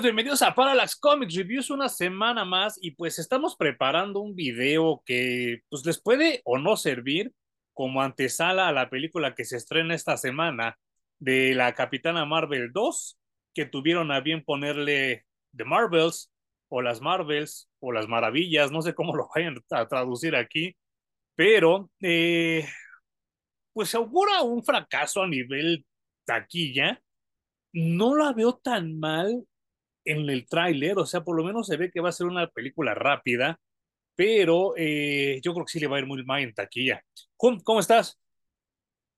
Amigos, bienvenidos a Parallax Comics Reviews una semana más y pues estamos preparando un video que pues les puede o no servir como antesala a la película que se estrena esta semana de la Capitana Marvel 2 que tuvieron a bien ponerle The Marvels o las Marvels o las Maravillas, no sé cómo lo vayan a traducir aquí, pero eh, pues se augura un fracaso a nivel taquilla. No la veo tan mal en el tráiler, o sea, por lo menos se ve que va a ser una película rápida, pero eh, yo creo que sí le va a ir muy mal en taquilla. ¿Cómo, cómo estás?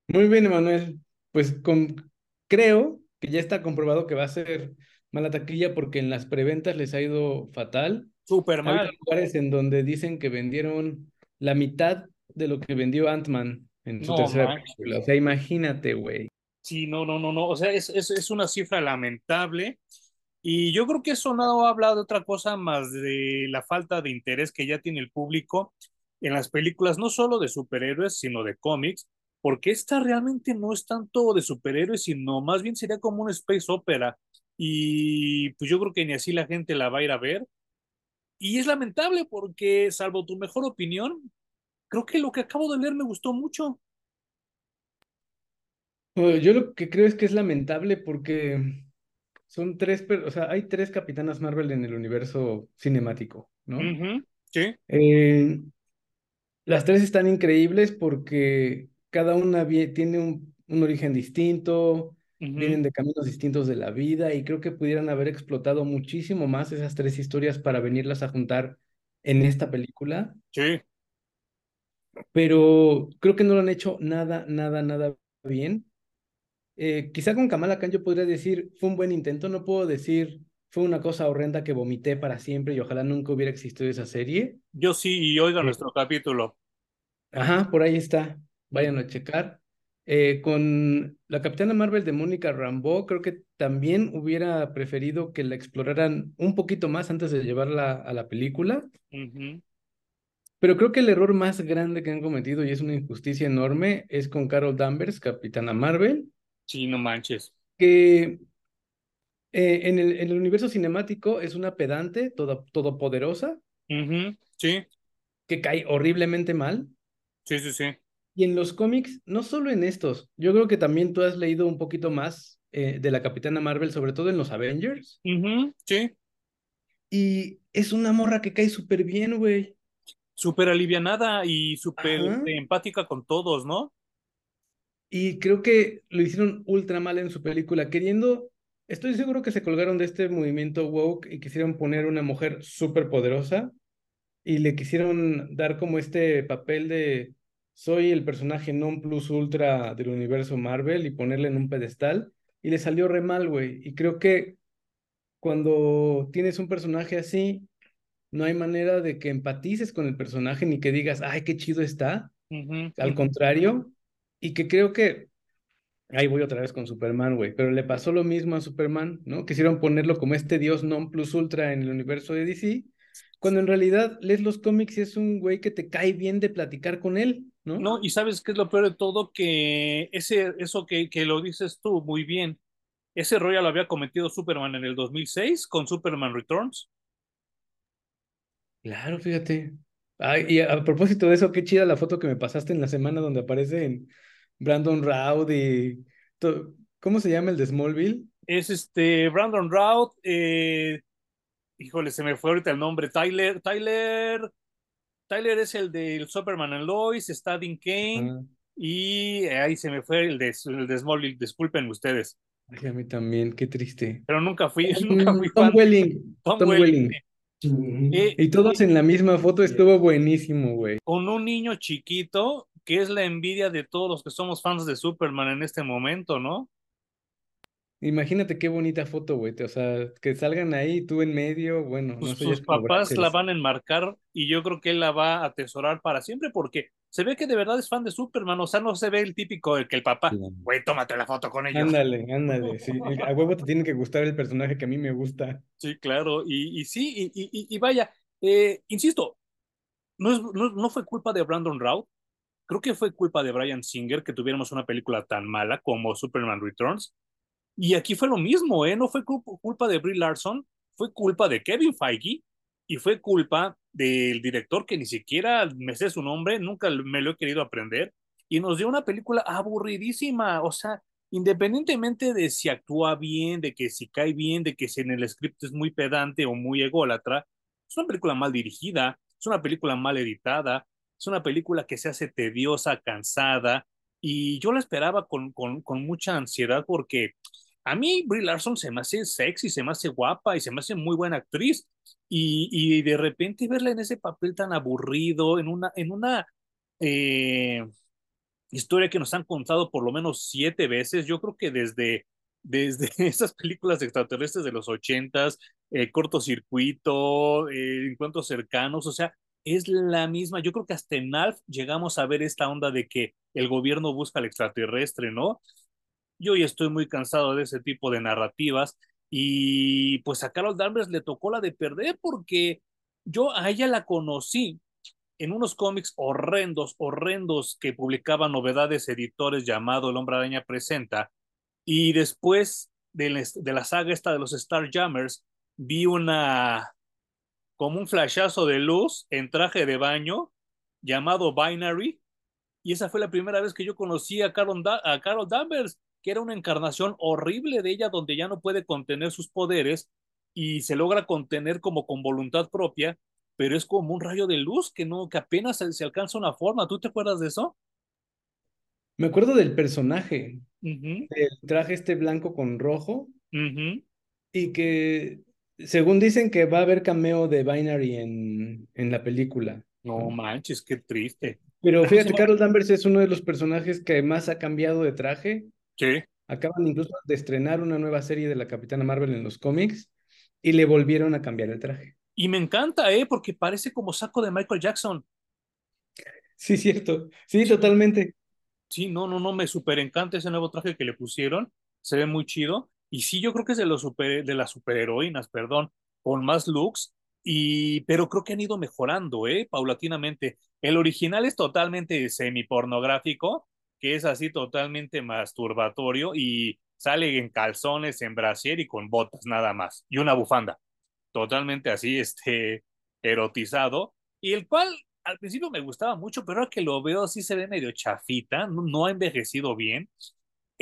Muy bien, Emanuel. Pues con, creo que ya está comprobado que va a ser mala taquilla porque en las preventas les ha ido fatal. Súper mal. Hay lugares en donde dicen que vendieron la mitad de lo que vendió Ant-Man en su No, tercera manches. película. O sea, imagínate, güey. Sí, no, no, no, no, o sea, es, es, es una cifra lamentable. Y yo creo que eso no habla de otra cosa más de la falta de interés que ya tiene el público en las películas, no solo de superhéroes, sino de cómics, porque esta realmente no es tanto de superhéroes, sino más bien sería como una space opera. Y pues yo creo que ni así la gente la va a ir a ver. Y es lamentable porque, salvo tu mejor opinión, creo que lo que acabo de leer me gustó mucho. Bueno, Yo lo que creo es que es lamentable porque son tres, o sea, hay tres Capitanas Marvel en el universo cinemático, ¿no? Sí, Eh, las tres están increíbles porque cada una tiene un, un origen distinto, vienen de caminos distintos de la vida y creo que pudieran haber explotado muchísimo más esas tres historias para venirlas a juntar en esta película, sí. pero creo que no lo han hecho nada, nada, nada bien. Eh, quizá con Kamala Khan yo podría decir, fue un buen intento, no puedo decir, fue una cosa horrenda que vomité para siempre y ojalá nunca hubiera existido esa serie. Yo sí, y oiga Eh, nuestro capítulo. Ajá, por ahí está. Vayan a checar. Eh, con la Capitana Marvel de Mónica Rambeau, creo que también hubiera preferido que la exploraran un poquito más antes de llevarla a la película. Pero creo que el error más grande que han cometido, y es una injusticia enorme, es con Carol Danvers, Capitana Marvel, Sí, no manches. que eh, en el, en el universo cinemático es una pedante, toda, todopoderosa, Sí, que cae horriblemente mal. sí, sí, sí. Y en los cómics, no solo en estos, yo creo que también tú has leído un poquito más eh, de la Capitana Marvel, sobre todo en los Avengers, Sí, y es una morra que cae súper bien, güey. súper alivianada y súper empática con todos, ¿no? Y creo que lo hicieron ultra mal en su película, queriendo, estoy seguro que se colgaron de este movimiento woke y quisieron poner una mujer súper poderosa y le quisieron dar como este papel de soy el personaje non plus ultra del universo Marvel y ponerle en un pedestal y le salió re mal, güey. Y creo que cuando tienes un personaje así, no hay manera de que empatices con el personaje ni que digas, ay, qué chido está. Al contrario, y que creo que, ahí voy otra vez con Superman, güey, pero le pasó lo mismo a Superman, ¿no? Quisieron ponerlo como este dios non plus ultra en el universo de DC, cuando en realidad lees los cómics y es un güey que te cae bien de platicar con él, ¿no? No, y sabes qué es lo peor de todo, que ese, eso que, que lo dices tú muy bien, ese error ya lo había cometido Superman en el 2006 con Superman Returns. Claro, fíjate. Ay, y a, a propósito de eso, qué chida la foto que me pasaste en la semana donde aparecen Brandon Routh y... to- ¿Cómo se llama el de Smallville? Es este Brandon Routh, eh, híjole, se me fue ahorita el nombre, Tyler, Tyler, Tyler es el del Superman and Lois, está Dean Kane y eh, ahí se me fue el de, el de Smallville, disculpen ustedes, Ay, a mí también, qué triste. pero nunca fui, nunca fui Tom fan Welling, Tom Tom Welling. Welling. Eh, Y todos eh, en la misma foto estuvo buenísimo, güey. con un niño chiquito que es la envidia de todos los que somos fans de Superman en este momento, ¿no? Imagínate qué bonita foto, güey. O sea, que salgan ahí, tú en medio, bueno, Pues no sé, ya sus papás la van a enmarcar y yo creo que él la va a atesorar para siempre porque se ve que de verdad es fan de Superman, o sea, no se ve el típico de que el papá, güey, tómate la foto con ellos. Ándale, ándale, sí. A huevo te tiene que gustar el personaje que a mí me gusta. Sí, claro, y, y sí, y, y, y vaya, eh, insisto, no, es, no, no fue culpa de Brandon Routh, creo que fue culpa de Brian Singer que tuviéramos una película tan mala como Superman Returns. Y aquí fue lo mismo, ¿eh? No fue culpa de Brie Larson, fue culpa de Kevin Feige y fue culpa del director que ni siquiera me sé su nombre, nunca me lo he querido aprender, y nos dio una película aburridísima, o sea, independientemente de si actúa bien, de que si cae bien, de que si en el script es muy pedante o muy ególatra, es una película mal dirigida, es una película mal editada, es una película que se hace tediosa, cansada, y yo la esperaba con, con, mucha ansiedad porque a mí Brie Larson se me hace sexy, se me hace guapa y se me hace muy buena actriz. Y, y de repente verla en ese papel tan aburrido, en una, en una eh, historia que nos han contado por lo menos siete veces, yo creo que desde, desde esas películas extraterrestres de los ochentas, eh, cortocircuito, eh, encuentros cercanos, o sea, es la misma. Yo creo que hasta en Alf llegamos a ver esta onda de que el gobierno busca al extraterrestre, ¿no? Yo ya estoy muy cansado de ese tipo de narrativas y pues a Carol Danvers le tocó la de perder porque yo a ella la conocí en unos cómics horrendos, horrendos que publicaban novedades editores llamado El Hombre Araña Presenta y después de, de la saga esta de los Star Jammers vi una como un flashazo de luz en traje de baño llamado Binary y esa fue la primera vez que yo conocí a Carol, a Carol Danvers que era una encarnación horrible de ella donde ya no puede contener sus poderes y se logra contener como con voluntad propia, pero es como un rayo de luz que no que apenas se, se alcanza una forma. ¿Tú te acuerdas de eso? Me acuerdo del personaje, uh -huh. el traje este blanco con rojo, uh -huh. y que según dicen que va a haber cameo de Binary en, en la película. No manches, qué triste. Pero fíjate, Carol Danvers es uno de los personajes que más ha cambiado de traje. Sí. Acaban incluso de estrenar una nueva serie de la Capitana Marvel en los cómics y le volvieron a cambiar el traje. Y me encanta, ¿eh? Porque parece como saco de Michael Jackson. Sí, cierto. Sí, sí. totalmente. Sí, no, no, no, me súper encanta ese nuevo traje que le pusieron. Se ve muy chido. Y sí, yo creo que es de, los super, de las superheroínas, perdón, con más looks. Y, pero creo que han ido mejorando, ¿eh? Paulatinamente. El original es totalmente semi-pornográfico, que es así totalmente masturbatorio y sale en calzones, en brasier y con botas nada más. Y una bufanda. Totalmente así, este, erotizado. Y el cual al principio me gustaba mucho, pero ahora que lo veo sí se ve medio chafita, no, no ha envejecido bien.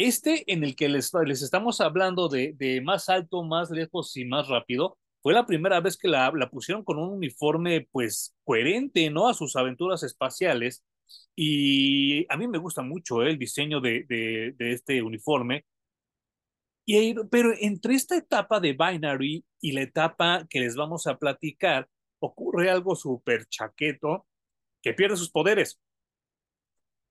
Este en el que les, les estamos hablando de, más alto, más lejos y más rápido, fue la primera vez que la, pusieron con un uniforme pues coherente, ¿no? A sus aventuras espaciales. Y a mí me gusta mucho ¿eh? el diseño de este uniforme. Y, pero entre esta etapa de Binary y la etapa que les vamos a platicar, ocurre algo súper chaqueto que pierde sus poderes.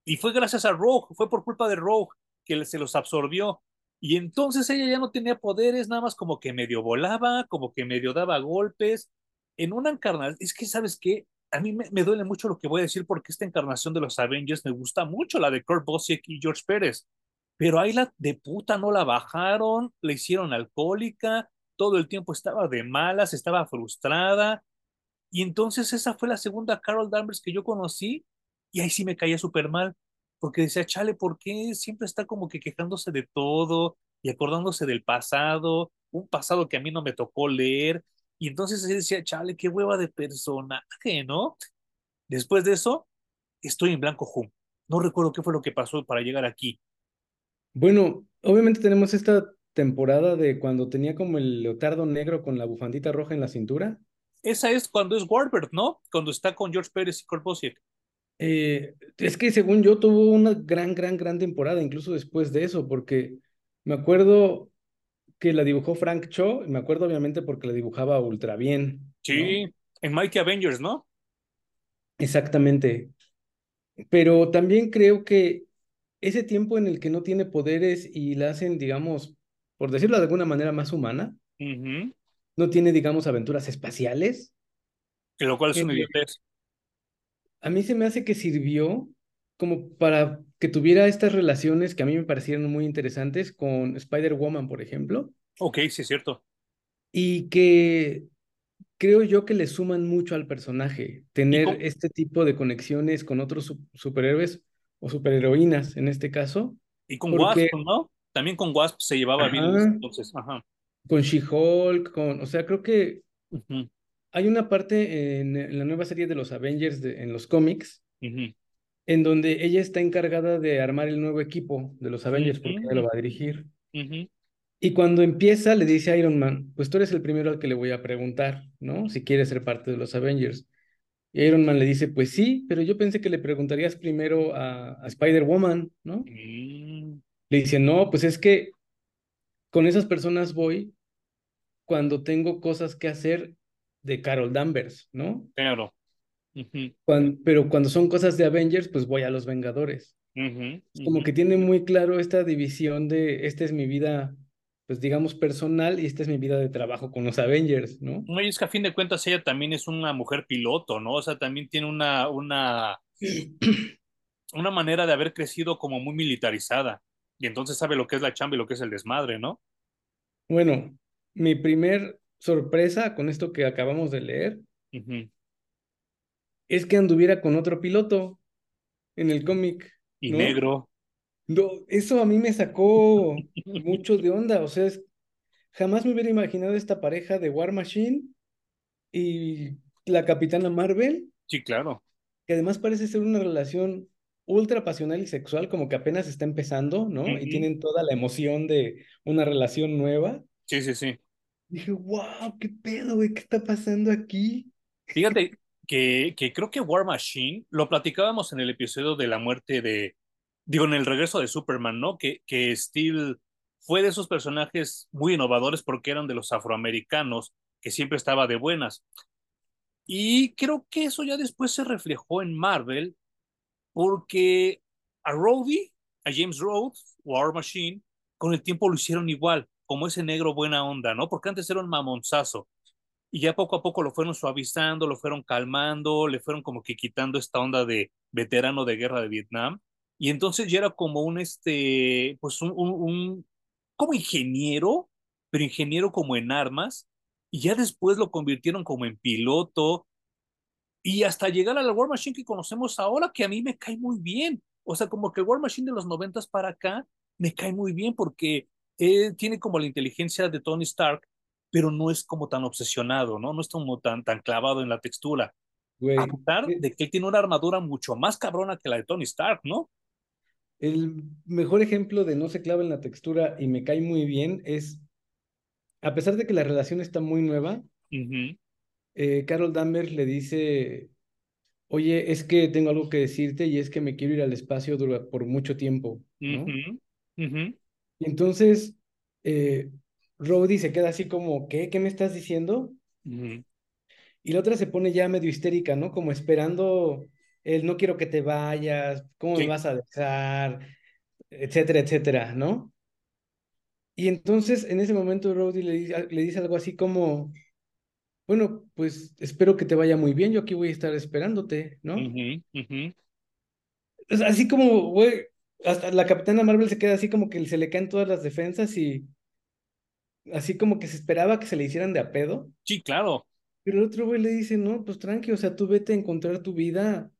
Y fue gracias a Rogue, fue por culpa de Rogue que se los absorbió. Y entonces ella ya no tenía poderes, nada más como que medio volaba, como que medio daba golpes. En una encarnación, es que, ¿sabes qué? A mí me, duele mucho lo que voy a decir porque esta encarnación de los Avengers me gusta mucho, la de Kurt Busiek y George Pérez. Pero ahí la de puta no la bajaron, la hicieron alcohólica, todo el tiempo estaba de malas, estaba frustrada. Y entonces esa fue la segunda Carol Danvers que yo conocí y ahí sí me caía súper mal porque decía, chale, ¿por qué siempre está como que quejándose de todo y acordándose del pasado, un pasado que a mí no me tocó leer? Y entonces decía, chale, qué hueva de personaje, ¿no? Después de eso, estoy en blanco hum. No recuerdo qué fue lo que pasó para llegar aquí. Bueno, obviamente tenemos esta temporada de cuando tenía como el leotardo negro con la bufandita roja en la cintura. Esa es cuando es Warbird, ¿no? Cuando está con George Pérez y Kurt Busiek. Eh, es que según yo tuvo una gran, gran, gran temporada, incluso después de eso, porque me acuerdo que la dibujó Frank Cho, y me acuerdo obviamente porque la dibujaba ultra bien. Sí, ¿no? en Mighty Avengers, ¿no? Exactamente. Pero también creo que ese tiempo en el que no tiene poderes y la hacen, digamos, por decirlo de alguna manera, más humana, uh -huh. no tiene, digamos, aventuras espaciales. Que lo cual es una idiotez a mí se me hace que sirvió como para que tuviera estas relaciones que a mí me parecieron muy interesantes con Spider-Woman, por ejemplo. Ok, sí, es cierto. Y que creo yo que le suman mucho al personaje, tener este tipo de conexiones con otros superhéroes o superheroínas en este caso. Y con porque, Wasp, ¿no? También con Wasp se llevaba bien Ajá. entonces, ajá. con She-Hulk, con, o sea, creo que Ujú, hay una parte en, en la nueva serie de los Avengers de- en los cómics en donde ella está encargada de armar el nuevo equipo de los Avengers porque ella lo va a dirigir. Y cuando empieza le dice a Iron Man, pues tú eres el primero al que le voy a preguntar, ¿no? Si quiere ser parte de los Avengers. Y Iron Man le dice, pues sí, pero yo pensé que le preguntarías primero a, a Spider-Woman, ¿no? Mm, Le dice, no, pues es que con esas personas voy cuando tengo cosas que hacer de Carol Danvers, ¿no? claro. Pero cuando son cosas de Avengers, pues voy a los Vengadores. como que tiene muy claro esta división de, esta es mi vida, pues digamos, personal y esta es mi vida de trabajo con los Avengers, ¿no? No, y es que a fin de cuentas ella también es una mujer piloto, ¿no? O sea, también tiene una, una, una manera de haber crecido como muy militarizada. Y entonces sabe lo que es la chamba y lo que es el desmadre, ¿no? Bueno, mi primer sorpresa con esto que acabamos de leer es que anduviera con otro piloto en el cómic, Y ¿no? negro. No, eso a mí me sacó mucho de onda, o sea, es- jamás me hubiera imaginado esta pareja de War Machine y la Capitana Marvel, Sí, claro. que además parece ser una relación ultra pasional y sexual, como que apenas está empezando, ¿no? Y tienen toda la emoción de una relación nueva. Sí, sí, sí. Dije, wow, qué pedo, güey, ¿qué está pasando aquí? Fíjate que, que creo que War Machine, lo platicábamos en el episodio de la muerte de, digo, en el regreso de Superman, ¿no? Que, que Steel fue de esos personajes muy innovadores porque eran de los afroamericanos, que siempre estaba de buenas. Y creo que eso ya después se reflejó en Marvel, porque a Rhodey, a James Rhodes, War Machine, con el tiempo lo hicieron igual, como ese negro buena onda, ¿no? Porque antes era un mamonzazo y ya poco a poco lo fueron suavizando, lo fueron calmando, le fueron como que quitando esta onda de veterano de guerra de Vietnam. Y entonces ya era como un, este, pues un, un, como ingeniero, pero ingeniero como en armas. Y ya después lo convirtieron como en piloto y hasta llegar a la War Machine que conocemos ahora, que a mí me cae muy bien. O sea, como que el War Machine de los noventas para acá me cae muy bien porque eh, tiene como la inteligencia de Tony Stark, pero no es como tan obsesionado, ¿no? No es como tan, tan clavado en la textura. A pesar eh, de que él tiene una armadura mucho más cabrona que la de Tony Stark, ¿no? el mejor ejemplo de no se clava en la textura y me cae muy bien es, a pesar de que la relación está muy nueva, eh, Carol Danvers le dice, oye, es que tengo algo que decirte y es que me quiero ir al espacio por mucho tiempo, ¿no? Y entonces, eh, Rhodey se queda así como, ¿qué? ¿Qué me estás diciendo? Y la otra se pone ya medio histérica, ¿no? Como esperando el no quiero que te vayas, ¿cómo me vas a dejar? Etcétera, etcétera, ¿no? Y entonces en ese momento Rhodey le dice, le dice algo así como, bueno, pues espero que te vaya muy bien, yo aquí voy a estar esperándote, ¿no? así como, güey, hasta la Capitana Marvel se queda así como que se le caen todas las defensas y así como que se esperaba que se le hicieran de a pedo. Sí, claro. Pero el otro güey le dice, no, pues tranqui, o sea, tú vete a encontrar tu vida,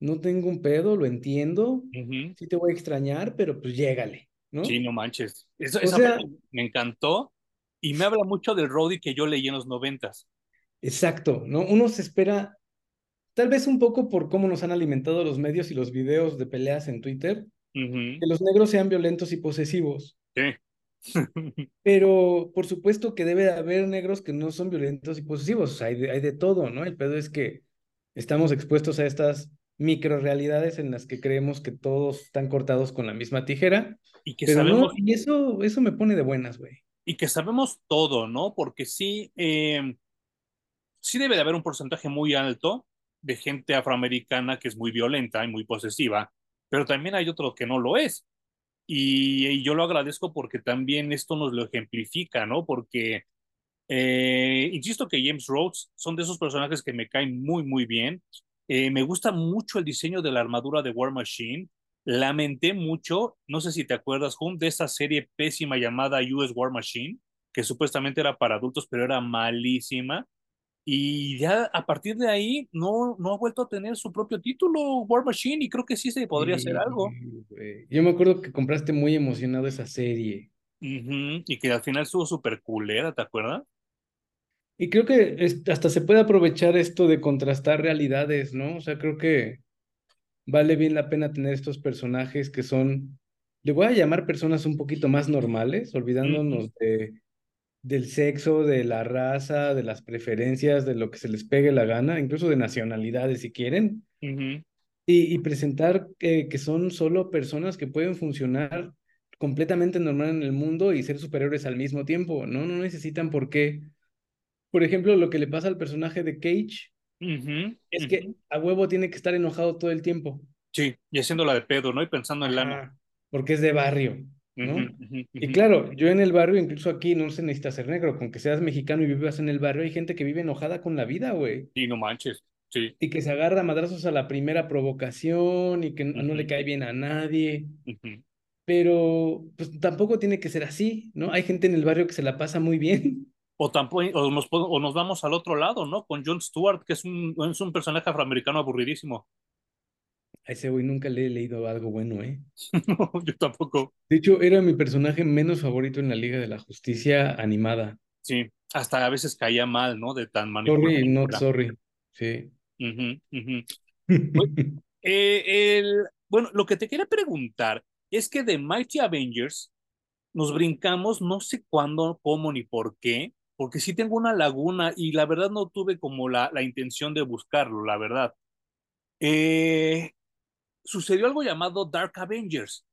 no tengo un pedo, lo entiendo, sí te voy a extrañar, pero pues llégale, Sí, ¿no? no manches. Eso, esa sea, me encantó y me habla mucho del Roddy que yo leí en los noventas. exacto, ¿no? Uno se espera, tal vez un poco por cómo nos han alimentado los medios y los videos de peleas en Twitter, Que los negros sean violentos y posesivos, Sí. pero por supuesto que debe de haber negros que no son violentos y posesivos, o sea, hay de, hay de todo, ¿no? El pedo es que estamos expuestos a estas microrealidades en las que creemos que todos están cortados con la misma tijera, Y que pero no, sabemos, y eso, eso me pone de buenas, güey. y que sabemos todo, ¿no? Porque sí, eh, sí debe de haber un porcentaje muy alto de gente afroamericana que es muy violenta y muy posesiva, pero también hay otro que no lo es. Y, y yo lo agradezco porque también esto nos lo ejemplifica, ¿no? Porque, eh, insisto que James Rhodes son de esos personajes que me caen muy, muy bien. Eh, me gusta mucho el diseño de la armadura de War Machine. Lamenté mucho, no sé si te acuerdas, Hum, de esa serie pésima llamada US War Machine, que supuestamente era para adultos, pero era malísima. Y ya a partir de ahí no, no ha vuelto a tener su propio título, War Machine, y creo que sí se podría hacer algo. Yo me acuerdo que compraste muy emocionado esa serie. Y que al final estuvo súper culera, ¿te acuerdas? Y creo que es- hasta se puede aprovechar esto de contrastar realidades, ¿no? O sea, creo que vale bien la pena tener estos personajes que son, le voy a llamar personas un poquito más normales, olvidándonos de, del sexo, de la raza, de las preferencias, de lo que se les pegue la gana, incluso de nacionalidades si quieren, y, y presentar que, que son solo personas que pueden funcionar completamente normal en el mundo y ser superhéroes al mismo tiempo, ¿no? No necesitan por qué. Por ejemplo, lo que le pasa al personaje de Cage es que a huevo tiene que estar enojado todo el tiempo. Sí, y haciéndola de pedo, ¿no? Y pensando en lana. Porque es de barrio, Y claro, yo en el barrio, incluso aquí, no se necesita ser negro, con que seas mexicano y vivas en el barrio, hay gente que vive enojada con la vida, güey. Y no manches. Sí. Y que se agarra a madrazos a la primera provocación y que no no le cae bien a nadie. Pero pues tampoco tiene que ser así, ¿no? Hay gente en el barrio que se la pasa muy bien. O, tampoco, o, nos, o nos vamos al otro lado, ¿no? Con Jon Stewart, que es un, es un personaje afroamericano aburridísimo. A ese güey nunca le he leído algo bueno, ¿eh? No, yo tampoco. De hecho, era mi personaje menos favorito en la Liga de la Justicia animada. Sí, hasta a veces caía mal, ¿no? De tan Sorry, manipulativo not era. sorry. Sí. Pues, eh, el, bueno, lo que te quería preguntar es que de Mighty Avengers nos brincamos, no sé cuándo, cómo ni por qué, porque sí tengo una laguna y la verdad no tuve como la, la intención de buscarlo, la verdad. Eh, sucedió algo llamado Dark Avengers,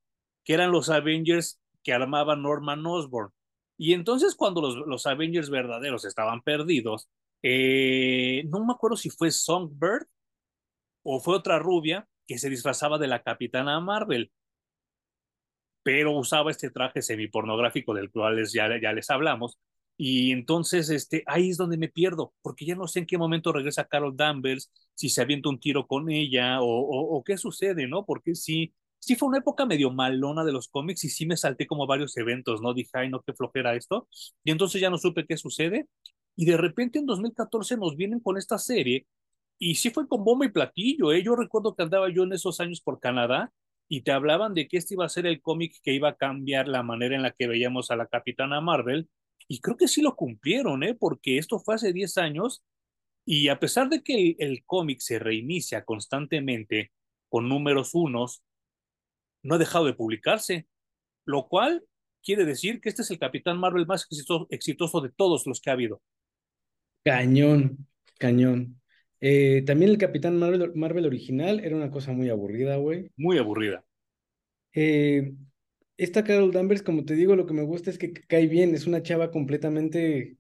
que eran los Avengers que armaba Norman Osborn. Y entonces cuando los, los Avengers verdaderos estaban perdidos, eh, no me acuerdo si fue Songbird o fue otra rubia que se disfrazaba de la Capitana Marvel, pero usaba este traje semipornográfico del cual ya, ya les hablamos. Y entonces este, ahí es donde me pierdo, porque ya no sé en qué momento regresa Carol Danvers, si se avienta un tiro con ella o, qué sucede, ¿no? Porque sí, sí fue una época medio malona de los cómics y sí me salté como varios eventos, ¿no? Dije, ay, no, qué flojera esto. Y entonces ya no supe qué sucede. Y de repente en 2014 nos vienen con esta serie y sí fue con bomba y platillo, ¿eh? Yo recuerdo que andaba yo en esos años por Canadá y te hablaban de que este iba a ser el cómic que iba a cambiar la manera en la que veíamos a la Capitana Marvel. Y creo que sí lo cumplieron, ¿eh? Porque esto fue hace 10 años y a pesar de que el, el cómic se reinicia constantemente con números unos, no ha dejado de publicarse, lo cual quiere decir que este es el Capitán Marvel más exitoso, exitoso de todos los que ha habido. Cañón, cañón. Eh, también el Capitán Marvel, Marvel original era una cosa muy aburrida, güey. Muy aburrida. Eh, esta Carol Danvers, como te digo, lo que me gusta es que cae bien, es una chava completamente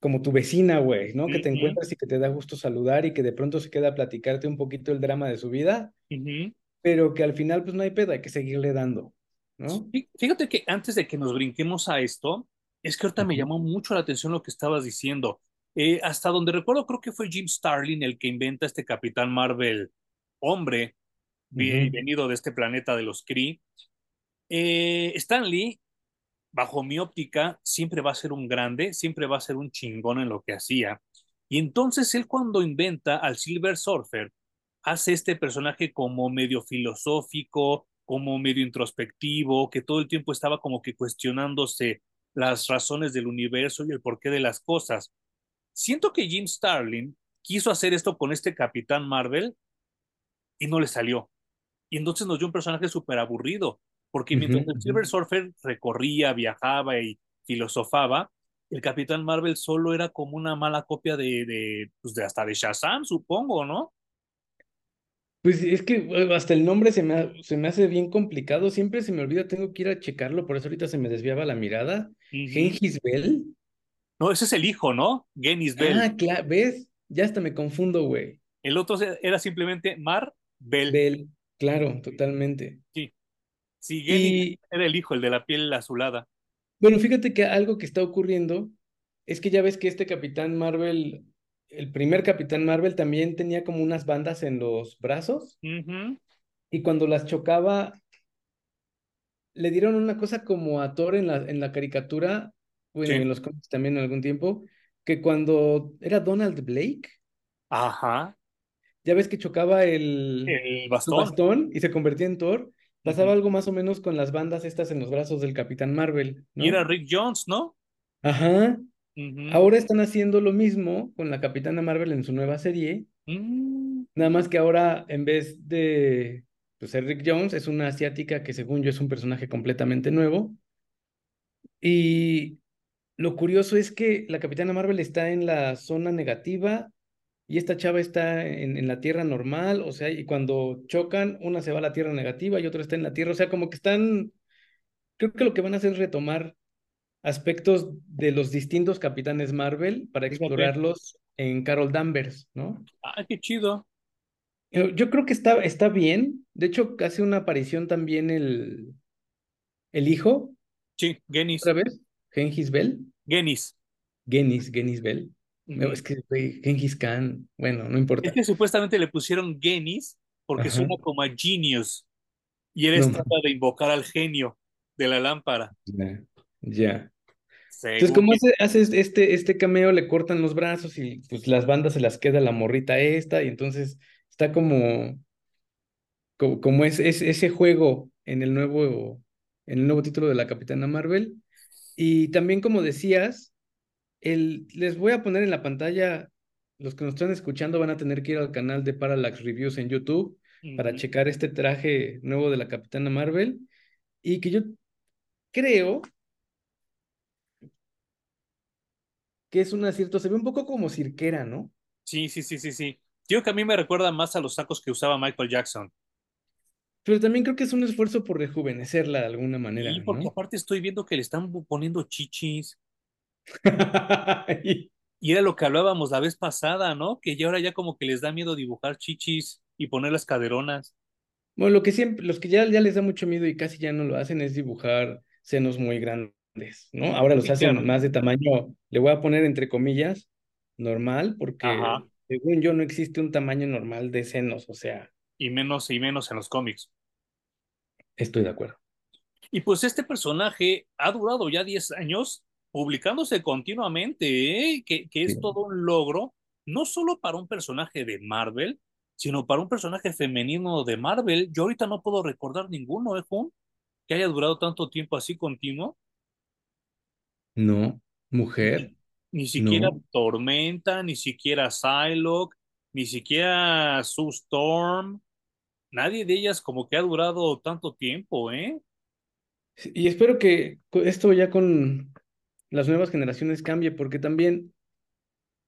como tu vecina, güey, ¿no? Uh Que te encuentras y que te da gusto saludar y que de pronto se queda a platicarte un poquito el drama de su vida, uh -huh. pero que al final pues no hay pedo, hay que seguirle dando, ¿no? Fíjate que antes de que nos brinquemos a esto, es que ahorita me llamó mucho la atención lo que estabas diciendo. Eh, hasta donde recuerdo, creo que fue Jim Starlin el que inventa este Capitán Marvel hombre venido de este planeta de los Kree. Eh, Stan Lee, bajo mi óptica, siempre va a ser un grande, siempre va a ser un chingón en lo que hacía. Y entonces él cuando inventa al Silver Surfer, hace este personaje como medio filosófico, como medio introspectivo, que todo el tiempo estaba como que cuestionándose las razones del universo y el porqué de las cosas. Siento que Jim Starlin quiso hacer esto con este Capitán Marvel y no le salió. Y entonces nos dio un personaje súper aburrido, porque mientras el. Silver Surfer recorría, viajaba y filosofaba, el Capitán Marvel solo era como una mala copia de, de, pues de hasta de Shazam, supongo, ¿no? Pues es que hasta el nombre se me, ha- se me hace bien complicado, siempre se me olvida, tengo que ir a checarlo, por eso ahorita se me desviaba la mirada. Uh -huh. Gengis Bell. No, ese es el hijo, ¿no? Genis Bell. Ah, claro, ¿ves? Ya hasta me confundo, güey. El otro era simplemente Mar Bell. Bell, claro, totalmente. Sí, sí, Genis Y era el hijo, el de la piel azulada. bueno, fíjate que algo que está ocurriendo es que ya ves que este Capitán Marvel, el primer Capitán Marvel también tenía como unas bandas en los brazos Uh -huh. y cuando las chocaba le dieron una cosa como a Thor en la, en la caricatura, bueno, Sí. en los cómics también en algún tiempo, que cuando era Donald Blake, Ajá, ya ves que chocaba el, el el bastón. bastón y se convertía en Thor, pasaba algo más o menos con las bandas estas en los brazos del Capitán Marvel, Y era ¿no? Rick Jones, ¿no? Ajá. Ahora están haciendo lo mismo con la Capitana Marvel en su nueva serie, Mm, nada más que ahora en vez de pues, ser Rick Jones, es una asiática que según yo es un personaje completamente nuevo. Y lo curioso es que la Capitana Marvel está en la zona negativa y esta chava está en, en la tierra normal, o sea, y cuando chocan, una se va a la tierra negativa y otra está en la tierra, o sea, como que están, creo que lo que van a hacer es retomar aspectos de los distintos Capitanes Marvel para explorarlos en Carol Danvers, ¿no? Ah, qué chido. Yo, yo creo que está, está bien, de hecho, hace una aparición también el, el hijo, Sí, Genis. otra vez, Gengis Bell. Genis. Genis, Genis Bell. No, es que, güey, Gengis Khan. Bueno, no Es importa. que supuestamente le pusieron Genis porque Ajá. suena como a genius. Y él No, trata de invocar al genio de la lámpara. ya. Ya. Entonces, como hace, hace este, este cameo, le cortan los brazos y pues las bandas se las queda la morrita esta, y entonces está como, como, como es, es ese juego en el nuevo, en el nuevo título de la Capitana Marvel. Y también, como decías, el, les voy a poner en la pantalla, los que nos están escuchando van a tener que ir al canal de Parallax Reviews en YouTube para checar este traje nuevo de la Capitana Marvel. Y que yo creo que es un acierto, se ve un poco como cirquera, ¿no? Sí, sí, sí, sí, sí. Yo que a mí me recuerda más a los sacos que usaba Michael Jackson. Pero también creo que es un esfuerzo por rejuvenecerla de alguna Y manera, porque ¿no? aparte estoy viendo que le están poniendo chichis. Y, era lo que hablábamos la vez pasada, ¿no? Que ya ahora ya como que les da miedo dibujar chichis y poner las caderonas. Bueno, lo que siempre, los que ya, ya les da mucho miedo y casi ya no lo hacen es dibujar senos muy grandes, ¿no? Ahora los Sí, hacen claro. más de tamaño, le voy a poner entre comillas, normal, porque Ajá. según yo no existe un tamaño normal de senos, o sea, Y menos y menos en los cómics. estoy de acuerdo. Y pues este personaje ha durado ya 10 años publicándose continuamente, ¿eh? que, que Sí. es todo un logro, no solo para un personaje de Marvel, sino para un personaje femenino de Marvel. Yo ahorita no puedo recordar ninguno, ¿eh, Jun? Que haya durado tanto tiempo así continuo. No, mujer, Ni, ni siquiera no. Tormenta, ni siquiera Psylocke, ni siquiera Sue Storm. Nadie de ellas como que ha durado tanto tiempo, ¿eh? Y espero que esto ya con las nuevas generaciones cambie, porque también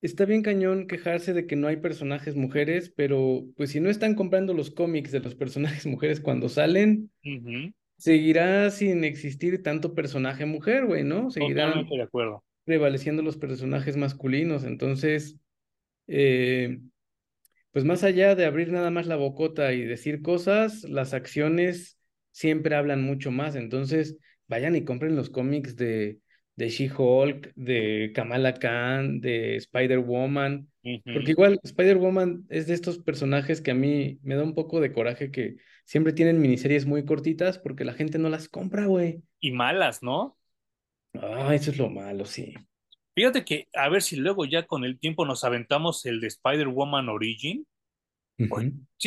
está bien cañón quejarse de que no hay personajes mujeres, pero pues si no están comprando los cómics de los personajes mujeres cuando salen, seguirá sin existir tanto personaje mujer, güey, ¿no? Totalmente Seguirán de acuerdo. prevaleciendo los personajes masculinos. Entonces, eh, pues más allá de abrir nada más la bocota y decir cosas, las acciones siempre hablan mucho más. Entonces, vayan y compren los cómics de, de She-Hulk, de Kamala Khan, de Spider-Woman, porque igual Spider-Woman es de estos personajes que a mí me da un poco de coraje que siempre tienen miniseries muy cortitas porque la gente no las compra, güey. Y malas, ¿no? Ah, eso es lo malo, sí. Fíjate que a ver si luego ya con el tiempo nos aventamos el de Spider-Woman Origin. Sí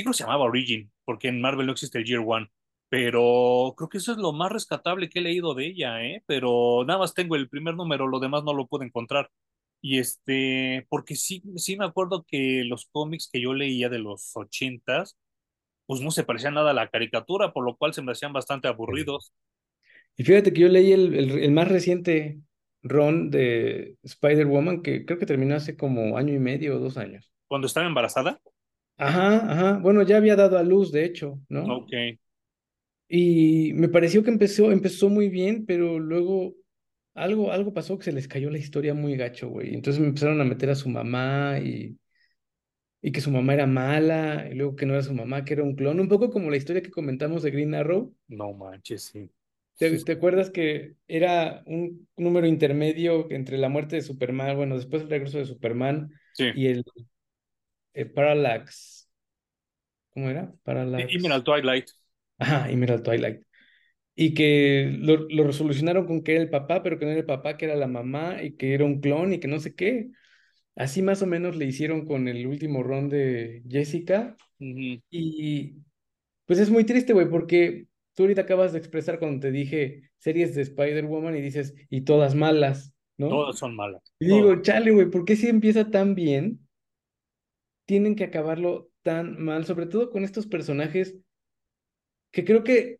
creo que se llamaba Origin, porque en Marvel no existe el Year One. Pero creo que eso es lo más rescatable que he leído de ella, ¿eh? Pero nada más tengo el primer número, lo demás no lo puedo encontrar. Y este, porque sí, sí me acuerdo que los cómics que yo leía de los ochentas, pues no se parecían nada a la caricatura, por lo cual se me hacían bastante aburridos. Y fíjate que yo leí el, el, el más reciente run de Spider-Woman, que creo que terminó hace como año y medio o dos años. Cuando estaba embarazada, Ajá, ajá. Bueno, ya había dado a luz, de hecho, ¿no? ok. Y me pareció que empezó, empezó muy bien, pero luego algo, algo pasó que se les cayó la historia muy gacho, güey. Entonces me empezaron a meter a su mamá y, y que su mamá era mala, y luego que no era su mamá, que era un clon. Un poco como la historia que comentamos de Green Arrow. No manches, sí. ¿Te, te acuerdas que era un número intermedio entre la muerte de Superman, bueno, después del regreso de Superman Sí. y el, el Parallax, ¿cómo era? Parallax. Twilight. Ajá, Emerald Twilight. y que lo, lo resolucionaron con que era el papá, pero que no era el papá, que era la mamá y que era un clon y que no sé qué. Así más o menos le hicieron con el último ron de Jessica. Y pues es muy triste, güey, porque tú ahorita acabas de expresar cuando te dije series de Spider-Woman y dices, y todas malas, ¿no? Todas son malas. Y Todas. digo, chale, güey, ¿por qué si empieza tan bien? Tienen que acabarlo tan mal, sobre todo con estos personajes que creo que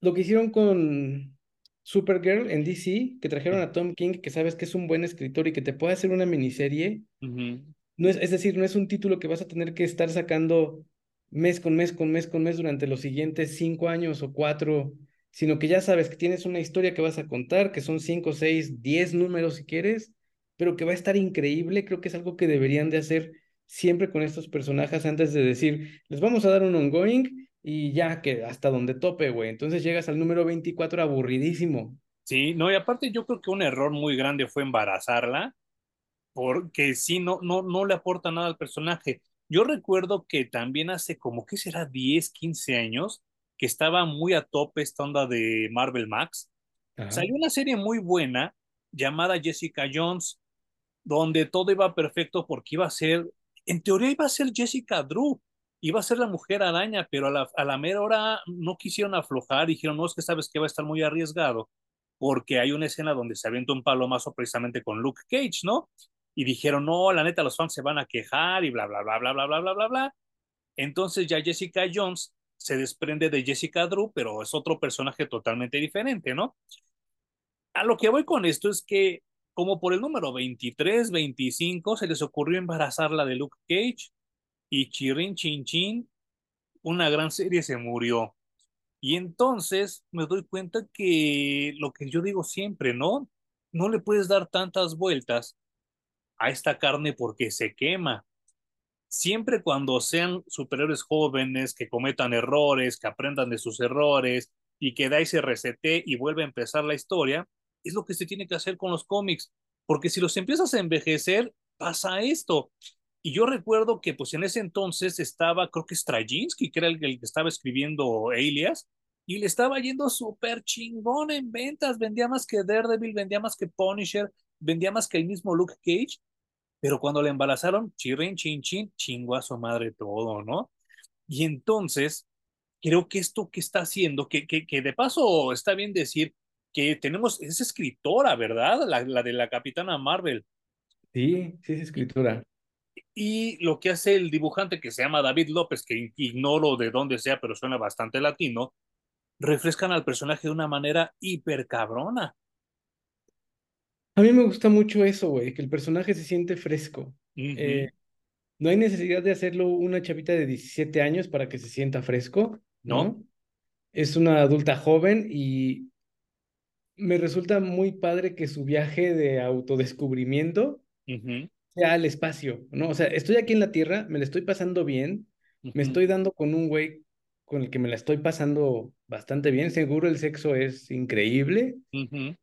lo que hicieron con Supergirl en DC, que trajeron a Tom King, que sabes que es un buen escritor y que te puede hacer una miniserie, no es, es decir, no es un título que vas a tener que estar sacando mes con mes con mes con mes durante los siguientes cinco años o cuatro, sino que ya sabes que tienes una historia que vas a contar, que son cinco, seis, diez números si quieres, pero que va a estar increíble. Creo que es algo que deberían de hacer siempre con estos personajes antes de decir, les vamos a dar un ongoing y ya que hasta donde tope, güey. Entonces llegas al número 24 aburridísimo. Sí, no, y aparte yo creo que un error muy grande fue embarazarla, porque sí, no, no, no le aporta nada al personaje. Yo recuerdo que también hace como, ¿qué será? 10, 15 años, que estaba muy a tope esta onda de Marvel Max. Ajá. Salió una serie muy buena llamada Jessica Jones, donde todo iba perfecto porque iba a ser, en teoría iba a ser Jessica Drew, iba a ser la mujer araña, pero a la, a la mera hora no quisieron aflojar, dijeron, no, es que sabes que va a estar muy arriesgado, porque hay una escena donde se avienta un palomazo precisamente con Luke Cage, ¿no? Y dijeron, no, la neta, los fans se van a quejar y bla, bla, bla, bla, bla, bla, bla, bla, bla. Entonces ya Jessica Jones se desprende de Jessica Drew, pero es otro personaje totalmente diferente, ¿no? A lo que voy con esto es que como por el número 23, 25, se les ocurrió embarazarla de Luke Cage y Chirin Chin Chin, una gran serie se murió. Y entonces me doy cuenta que lo que yo digo siempre, ¿no? No le puedes dar tantas vueltas a esta carne porque se quema. Siempre cuando sean superiores jóvenes que cometan errores, que aprendan de sus errores y que da ese resete y vuelve a empezar la historia, es lo que se tiene que hacer con los cómics. Porque si los empiezas a envejecer, pasa esto. Y yo recuerdo que pues en ese entonces estaba, creo que Straczynski, que era el, el que estaba escribiendo Alias, y le estaba yendo súper chingón en ventas, vendía más que Daredevil, vendía más que Punisher, vendía más que el mismo Luke Cage, pero cuando le embarazaron, chirrin, chin, chin, chingó a su madre todo, ¿no? Y entonces, creo que esto que está haciendo, que, que, que de paso está bien decir que tenemos, es escritora, ¿verdad? La, la de la Capitana Marvel. Sí, sí es escritura. Y lo que hace el dibujante que se llama David López, que ignoro de dónde sea, pero suena bastante latino, refrescan al personaje de una manera hiper cabrona. A mí me gusta mucho eso, güey, que el personaje se siente fresco. Uh Eh, no hay necesidad de hacerlo una chavita de 17 años para que se sienta fresco, ¿No? ¿no? Es una adulta joven y me resulta muy padre que su viaje de autodescubrimiento Uh -huh. Sea al espacio, ¿no? O sea, estoy aquí en la Tierra, me la estoy pasando bien, Uh me estoy dando con un güey con el que me la estoy pasando bastante bien, seguro el sexo es increíble, Uh -huh.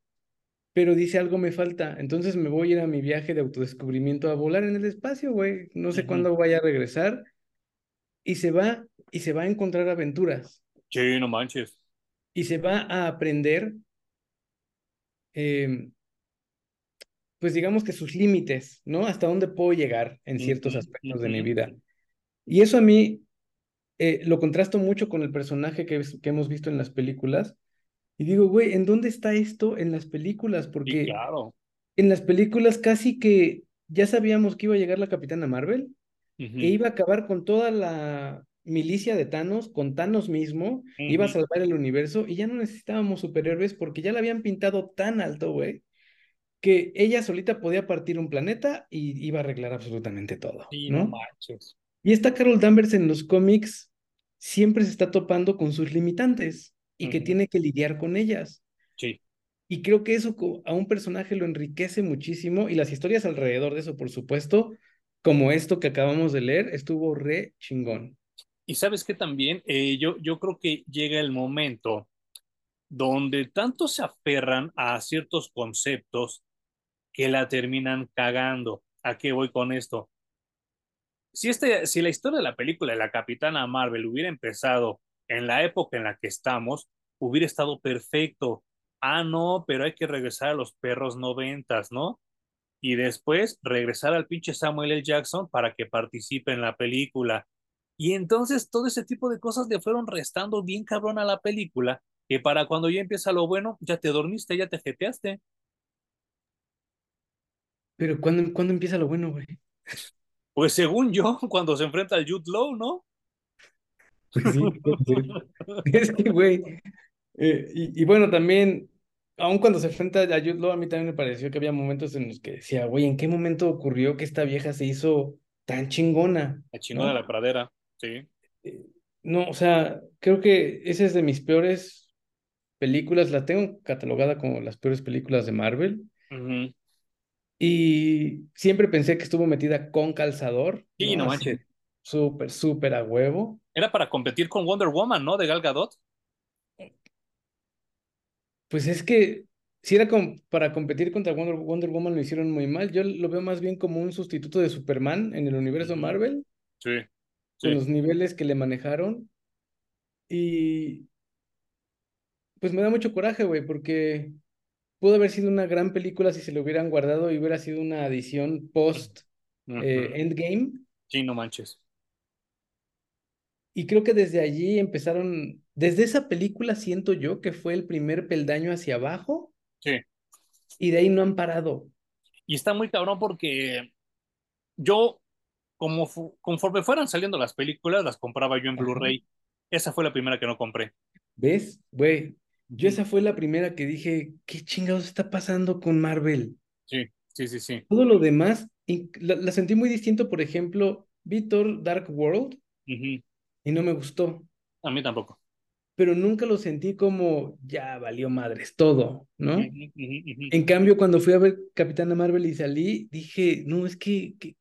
pero dice algo me falta, entonces me voy a ir a mi viaje de autodescubrimiento a volar en el espacio, güey, no sé Uh -huh. cuándo vaya a regresar, y se va, y se va a encontrar aventuras, Sí, no manches. y se va a aprender, eh, pues digamos que sus límites, ¿no? Hasta dónde puedo llegar en ciertos aspectos de mi vida. Y eso a mí eh, lo contrasto mucho con el personaje que, que hemos visto en las películas. Y digo, güey, ¿en dónde está esto en las películas? Sí, Porque claro. en las películas casi que ya sabíamos que iba a llegar la Capitana Marvel Uh e -huh. iba a acabar con toda la milicia de Thanos, con Thanos mismo, Uh iba a salvar el universo y ya no necesitábamos superhéroes porque ya la habían pintado tan alto, güey, que ella solita podía partir un planeta y iba a arreglar absolutamente todo, Sí, no manches. Y esta Carol Danvers en los cómics siempre se está topando con sus limitantes y que Ujú. tiene que lidiar con ellas. Sí. Y creo que eso a un personaje lo enriquece muchísimo y las historias alrededor de eso, por supuesto, como esto que acabamos de leer, estuvo re chingón. Y sabes que también eh, yo, yo creo que llega el momento donde tanto se aferran a ciertos conceptos que la terminan cagando. ¿A qué voy con esto? Si, este, si la historia de la película de la Capitana Marvel hubiera empezado en la época en la que estamos, hubiera estado perfecto. Ah, no, pero hay que regresar a los perros noventas, ¿no? Y después regresar al pinche Samuel L. Jackson para que participe en la película. Y entonces todo ese tipo de cosas le fueron restando bien cabrón a la película, que para cuando ya empieza lo bueno, ya te dormiste, ya te jeteaste. Pero ¿cuándo, ¿cuándo empieza lo bueno, güey? Pues según yo, cuando se enfrenta al Jude Law, ¿no? Pues sí, es que, güey. eh, y, y bueno, también, aun cuando se enfrenta a Jude Law, a mí también me pareció que había momentos en los que decía, güey, ¿en qué momento ocurrió que esta vieja se hizo tan chingona? La chingona de ¿no? la pradera, sí. Eh, No, o sea, creo que esa es de mis peores películas, la tengo catalogada como las peores películas de Marvel. Y siempre pensé que estuvo metida con calzador, Sí, ¿no? manches. súper, súper a huevo. Era para competir con Wonder Woman, ¿no? De Gal Gadot. Pues es que si era com- para competir contra Wonder, Wonder Woman lo hicieron muy mal. Yo lo veo más bien como un sustituto de Superman en el universo. Marvel, Sí, con los niveles que le manejaron. Y pues me da mucho coraje, güey, porque pudo haber sido una gran película si se lo hubieran guardado y hubiera sido una adición post eh. Endgame. Sí, no manches. Y creo que desde allí empezaron, desde esa película siento yo que fue el primer peldaño hacia abajo Sí. y de ahí no han parado. Y está muy cabrón porque yo, como fu- conforme fueran saliendo las películas, las compraba yo en. Blu-ray. Esa fue la primera que no compré. ¿Ves? Güey, yo esa fue la primera que dije, ¿qué chingados está pasando con Marvel? Sí, sí, sí, sí. Todo lo demás, la, la sentí muy distinto, por ejemplo, vi Thor Dark World y no me gustó, A mí tampoco. pero nunca lo sentí como, ya valió madres todo, ¿no? En cambio, cuando fui a ver Capitana Marvel y salí, dije, no, es que, que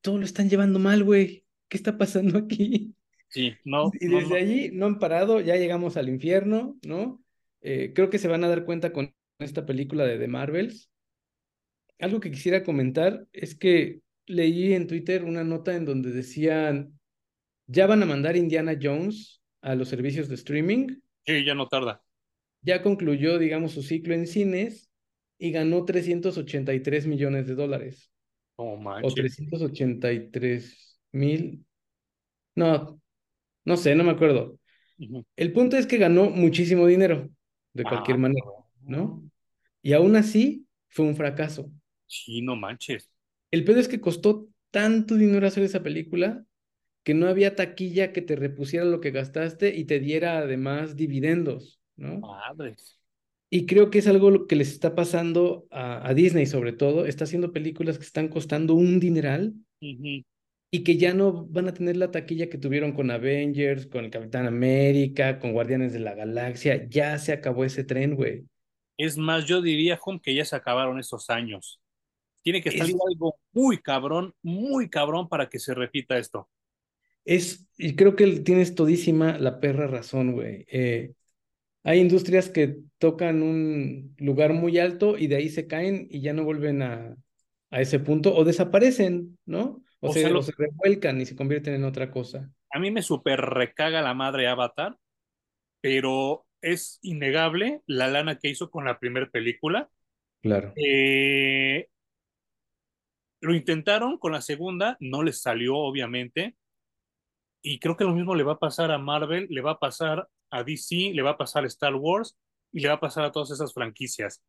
todo lo están llevando mal, güey. ¿Qué está pasando aquí? Sí, no, Y desde no. allí no han parado, ya llegamos al infierno, ¿no? Eh, creo que se van a dar cuenta con esta película de The Marvels. Algo que quisiera comentar es que leí en Twitter una nota en donde decían, ya van a mandar Indiana Jones a los servicios de streaming, Sí, ya no tarda. ya concluyó, digamos, su ciclo en cines y ganó 383 millones de dólares. No O manches. 383 mil, no, no sé, no me acuerdo. El punto es que ganó muchísimo dinero, de Ah, cualquier manera, ¿no? Y aún así fue un fracaso. Sí, no manches. El pedo es que costó tanto dinero hacer esa película que no había taquilla que te repusiera lo que gastaste y te diera además dividendos, ¿no? Madres. Y creo que es algo que les está pasando a, a Disney sobre todo. Está haciendo películas que están costando un dineral. Y que ya no van a tener la taquilla que tuvieron con Avengers, con el Capitán América, con Guardianes de la Galaxia. Ya se acabó ese tren, güey. Es más, yo diría, Home, que ya se acabaron esos años. Tiene que salir Es, algo muy cabrón, muy cabrón para que se repita esto. es, y creo que tienes todísima la perra razón, güey. Eh, hay industrias que tocan un lugar muy alto y de ahí se caen y ya no vuelven a, a ese punto o desaparecen, ¿no? O O sea, se, o lo, se revuelcan y se convierten en otra cosa. a mí me super recaga la madre Avatar, pero es innegable la lana que hizo con la primera película. Claro. Eh, lo intentaron con la segunda, no les salió, obviamente, y creo que lo mismo le va a pasar a Marvel, le va a pasar a DC, le va a pasar a Star Wars y le va a pasar a todas esas franquicias.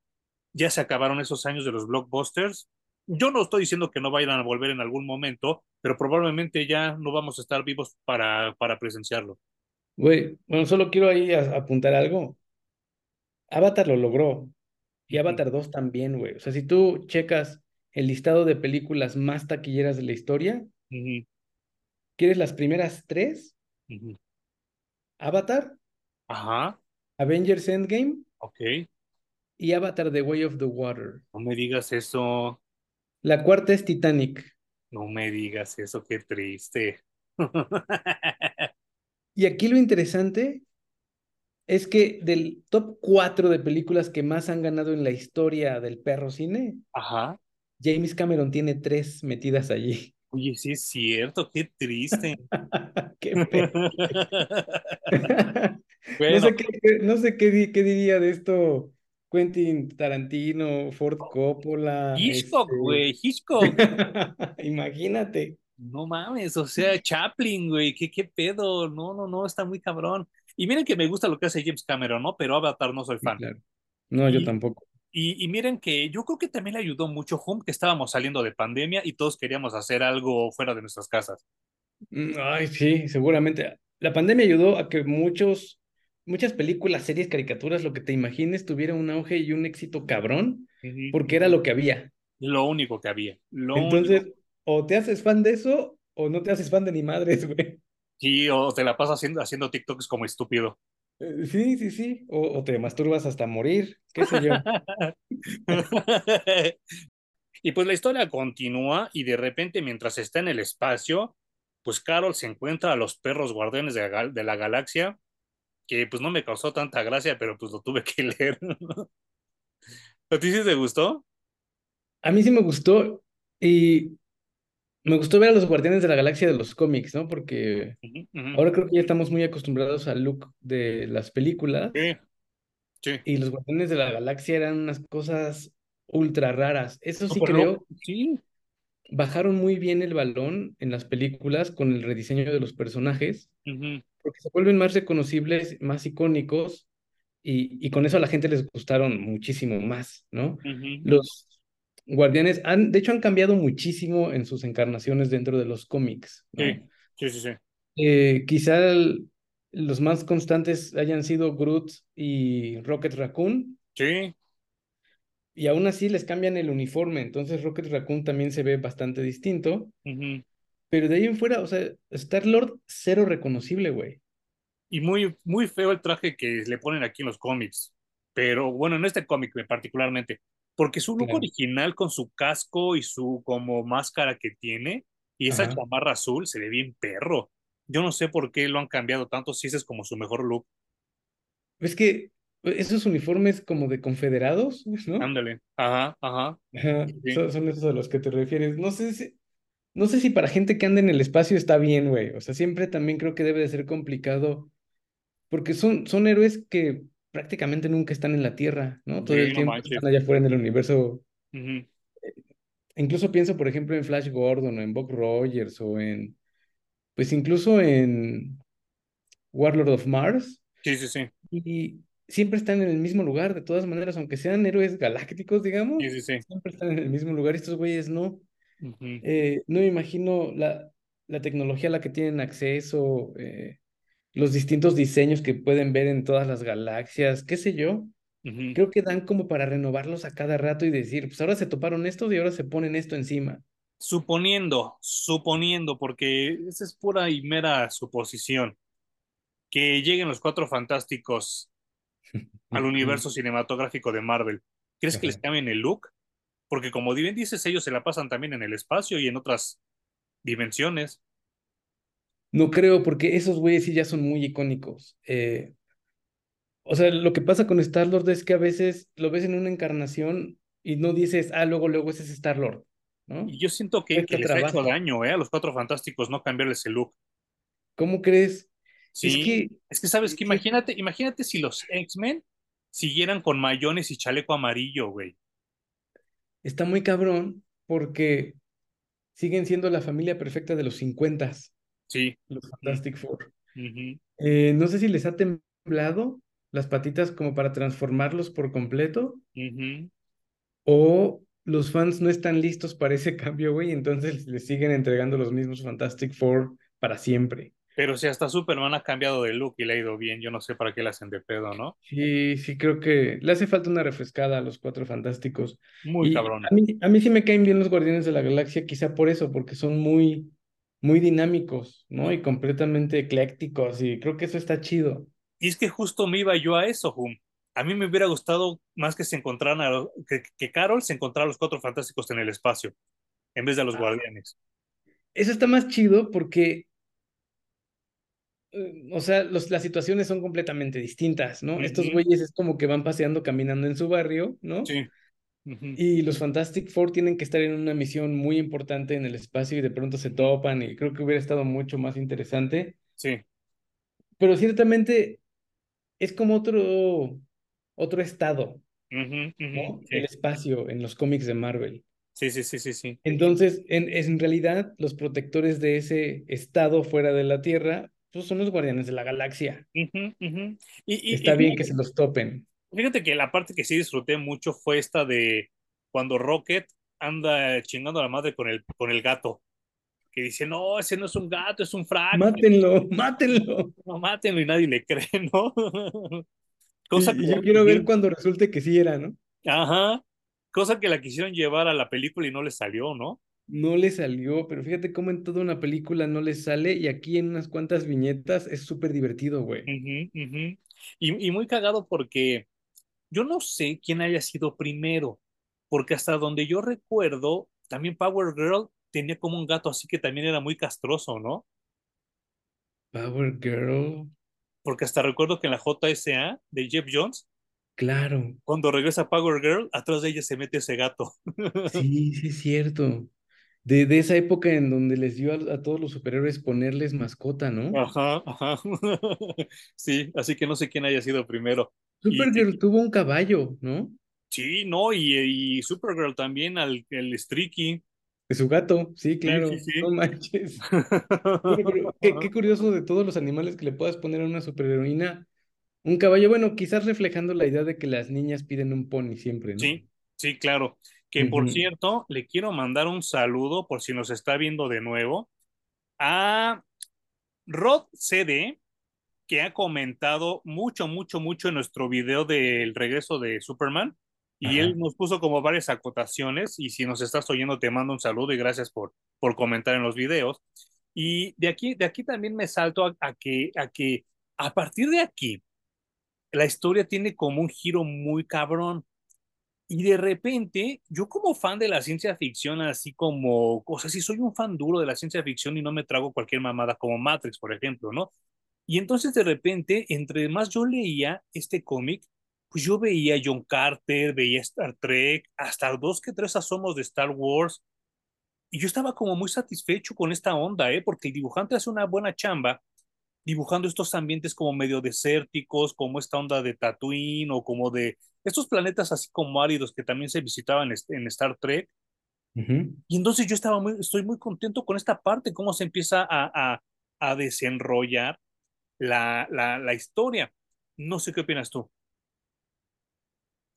Ya se acabaron esos años de los blockbusters. Yo no estoy diciendo que no vayan a volver en algún momento, pero probablemente ya no vamos a estar vivos para, para presenciarlo. Güey, bueno, solo quiero ahí a- apuntar algo. Avatar lo logró y Avatar 2 también, güey. O sea, si tú checas el listado de películas más taquilleras de la historia, ¿quieres las primeras tres? Avatar, Ajá, Avengers Endgame ok. y Avatar The Way of the Water. No me digas eso, La cuarta es Titanic. no me digas eso, qué triste. Y aquí lo interesante es que del top 4 de películas que más han ganado en la historia del perro cine, Ajá. James Cameron tiene tres metidas allí. Oye, sí es cierto, qué triste. Qué. No Bueno, sé qué, no sé qué diría de esto Quentin Tarantino, Ford Coppola, Hitchcock, este... güey, Hitchcock. Imagínate. No mames, o sea, Chaplin, güey, ¿qué, qué pedo? No, no, no, está muy cabrón. Y miren que me gusta lo que hace James Cameron, ¿no? Pero Avatar no soy Sí, fan. claro. No, yo tampoco. y, y miren que yo creo que también le ayudó mucho Hum, que estábamos saliendo de pandemia y todos queríamos hacer algo fuera de nuestras casas. Mm, Ay, sí, seguramente. La pandemia ayudó a que muchos, muchas películas, series, caricaturas, lo que te imagines, tuviera un auge y un éxito cabrón, porque era lo que había. Lo único que había, lo único. Entonces, o te haces fan de eso, o no te haces fan de ni madres, güey. Sí, o te la pasas haciendo, haciendo TikToks como estúpido. Eh, Sí, sí, sí. O, o te masturbas hasta morir, qué sé yo. Y pues la historia continúa y de repente mientras está en el espacio, pues Carol se encuentra a los perros guardianes de la, de la galaxia, que pues no me causó tanta gracia, pero pues lo tuve que leer. ¿A ti sí te gustó? A mí sí me gustó y me gustó ver a los Guardianes de la Galaxia de los cómics, ¿no? Porque ahora creo que ya estamos muy acostumbrados al look de las películas Sí, sí. y los Guardianes de la Galaxia eran unas cosas ultra raras. Eso sí creo, Sí. bajaron muy bien el balón en las películas con el rediseño de los personajes, Ujú, porque se vuelven más reconocibles, más icónicos y, y con eso a la gente les gustaron muchísimo más, ¿no? Los Guardianes han, de hecho, han cambiado muchísimo en sus encarnaciones dentro de los cómics, Sí, ¿no? sí, sí, sí. Eh, quizá el- los más constantes hayan sido Groot y Rocket Raccoon, Sí, y aún así les cambian el uniforme, entonces Rocket Raccoon también se ve bastante distinto, ujú. Pero de ahí en fuera, o sea, Star-Lord cero reconocible, güey. Y muy, muy feo el traje que le ponen aquí en los cómics. Pero bueno, en este cómic particularmente. Porque su look Claro. original con su casco y su como máscara que tiene y esa Ajá. chamarra azul se ve bien perro. Yo no sé por qué lo han cambiado tanto si ese es como su mejor look. ¿Ves que esos uniformes como de confederados, ¿no? Ándale. Ajá, ajá. Ajá, Sí, sí. son, son esos a los que te refieres. No sé si, no sé si para gente que anda en el espacio está bien, güey. O sea, siempre también creo que debe de ser complicado, porque son, son héroes que prácticamente nunca están en la Tierra, ¿no? Todo Sí, el no tiempo manches. están allá afuera en el universo. Ujú. Incluso pienso, por ejemplo, en Flash Gordon o en Buck Rogers o en, pues incluso en Warlord of Mars. Sí, sí, sí. Y siempre están en el mismo lugar, de todas maneras, aunque sean héroes galácticos, digamos, Sí, sí, sí. siempre están en el mismo lugar. Estos güeyes no. Eh, no me imagino la, la tecnología a la que tienen acceso, eh, los distintos diseños que pueden ver en todas las galaxias, qué sé yo. Creo que dan como para renovarlos a cada rato y decir, pues ahora se toparon estos y ahora se ponen esto encima. Suponiendo, suponiendo, porque esa es pura y mera suposición, que lleguen los cuatro fantásticos al universo cinematográfico de Marvel, ¿crees que les cambien el look? Porque como bien dices, ellos se la pasan también en el espacio y en otras dimensiones. No creo, porque esos güeyes sí ya son muy icónicos. Eh, o sea, lo que pasa con Star-Lord es que a veces lo ves en una encarnación y no dices, ah, luego, luego ese es Star-Lord, ¿no? Y yo siento que, que les ha hecho daño, ¿eh? A los cuatro fantásticos no cambiarles el look. ¿Cómo crees? Es que es que sabes que imagínate, imagínate si los X-Men siguieran con mayones y chaleco amarillo, güey. Está muy cabrón porque siguen siendo la familia perfecta de los 50, Sí. los Fantastic Four. Eh, no sé si les ha temblado las patitas como para transformarlos por completo o los fans no están listos para ese cambio, güey, entonces les siguen entregando los mismos Fantastic Four para siempre. Pero si hasta Superman ha cambiado de look y le ha ido bien, yo no sé para qué le hacen de pedo, ¿no? Sí, sí, creo que le hace falta una refrescada a los Cuatro Fantásticos. Muy Y cabrón. a mí, a mí sí me caen bien los Guardianes de la Galaxia, quizá por eso, porque son muy, muy dinámicos, ¿no? Y completamente eclécticos, y creo que eso está chido. Y es que justo me iba yo a eso, Hum. A mí me hubiera gustado más que se encontraran, a lo- que, que Carol se encontrara a los cuatro fantásticos en el espacio, en vez de a los Ah, guardianes. Eso está más chido porque, o sea, los, las situaciones son completamente distintas, ¿no? Estos Ujú, güeyes es como que van paseando, caminando en su barrio, ¿no? Sí. Y los Fantastic Four tienen que estar en una misión muy importante en el espacio y de pronto se topan y creo que hubiera estado mucho más interesante. Sí. Pero ciertamente es como otro, otro estado, Ujú, ujú, ¿no? El sí. espacio en los cómics de Marvel. Sí, sí, sí, sí, sí. Entonces, en, en realidad, los protectores de ese estado fuera de la Tierra, pues son los guardianes de la galaxia. Y, y, Está y bien que se los topen. fíjate que la parte que sí disfruté mucho fue esta de cuando Rocket anda chingando a la madre con el, con el gato, que dice, no, ese no es un gato, es un fractal, Mátenlo, mátenlo. no mátenlo y nadie le cree, ¿no? Cosa que yo quiero ver cuando resulte que sí era, ¿no? ajá, cosa que la quisieron llevar a la película y no le salió, ¿no? No le salió, pero fíjate cómo en toda una película no le sale y aquí en unas cuantas viñetas es súper divertido, güey. Y, y muy cagado porque yo no sé quién haya sido primero, porque hasta donde yo recuerdo, también Power Girl tenía como un gato así que también era muy castroso, ¿no? Power Girl, Porque hasta recuerdo que en la JSA de Jeff Jones, claro. cuando regresa Power Girl, atrás de ella se mete ese gato. Sí, sí es cierto. De, de esa época en donde les dio a, a todos los superhéroes ponerles mascota, ¿no? Ajá, ajá. Sí, así que no sé quién haya sido primero. Y Supergirl tuvo un caballo, ¿no? sí, no, y, y Supergirl también, al, el Streaky. De su gato, sí, Sí, sí, claro. No manches. Pero qué, qué curioso de todos los animales que le puedas poner a una superheroína. Un caballo, bueno, quizás reflejando la idea de que las niñas piden un pony siempre, ¿no? Sí, sí, claro. Que por cierto, le quiero mandar un saludo por si nos está viendo de nuevo a Rod CD, que ha comentado mucho, mucho, mucho en nuestro video del regreso de Superman. Y él nos puso como varias acotaciones. Y si nos estás oyendo, te mando un saludo y gracias por, por comentar en los videos. Y de aquí, de aquí también me salto a, a que, a que a partir de aquí, la historia tiene como un giro muy cabrón y de repente, yo como fan de la ciencia ficción, así como, o sea, si soy un fan duro de la ciencia ficción y no me trago cualquier mamada como Matrix, por ejemplo, ¿no? Y entonces de repente, entre más yo leía este cómic, pues yo veía John Carter, veía Star Trek, hasta dos que tres asomos de Star Wars, y yo estaba como muy satisfecho con esta onda, ¿eh? Porque el dibujante hace una buena chamba dibujando estos ambientes como medio desérticos, como esta onda de Tatooine o como de estos planetas así como áridos que también se visitaban en Star Trek. Ujú. Y entonces yo estaba muy, estoy muy contento con esta parte, cómo se empieza a, a, a desenrollar la, la, la historia. No sé qué opinas tú.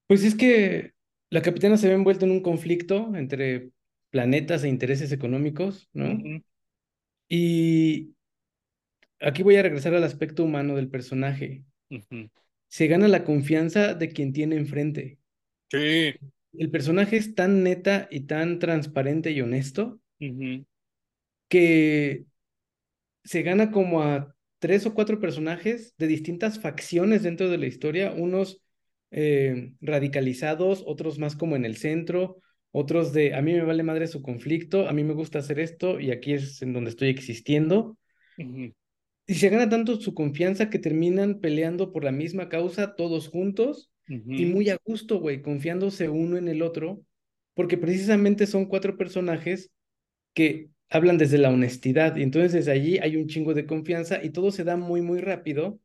Pues es que la capitana se ve envuelta en un conflicto entre planetas e intereses económicos, ¿no? Ujú, Y aquí voy a regresar al aspecto humano del personaje. Se gana la confianza de quien tiene enfrente. Sí. El personaje es tan neta y tan transparente y honesto que se gana como a tres o cuatro personajes de distintas facciones dentro de la historia, unos eh, radicalizados, otros más como en el centro, otros de a mí me vale madre su conflicto, a mí me gusta hacer esto y aquí es en donde estoy existiendo. Y se gana tanto su confianza que terminan peleando por la misma causa todos juntos y muy a gusto, güey, confiándose uno en el otro, porque precisamente son cuatro personajes que hablan desde la honestidad y entonces desde allí hay un chingo de confianza y todo se da muy, muy rápido,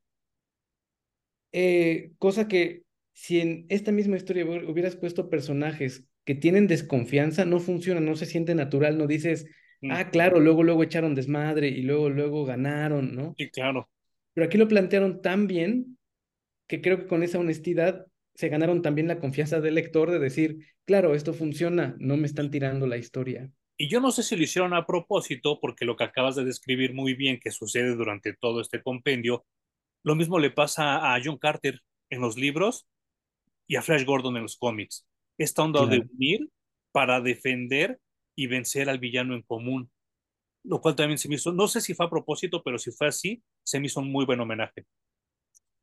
eh, cosa que si en esta misma historia hubieras puesto personajes que tienen desconfianza, no funciona, no se siente natural, no dices, ah, ujú. claro, luego, luego echaron desmadre y luego, luego ganaron, ¿no? Sí, claro. Pero aquí lo plantearon tan bien que creo que con esa honestidad se ganaron también la confianza del lector de decir, claro, esto funciona, no me están tirando la historia. Y yo no sé si lo hicieron a propósito, porque lo que acabas de describir muy bien que sucede durante todo este compendio, lo mismo le pasa a John Carter en los libros y a Flash Gordon en los cómics. Esta onda de Claro. unir para defender y vencer al villano en común, lo cual también se me hizo, no sé si fue a propósito, pero si fue así, se me hizo un muy buen homenaje.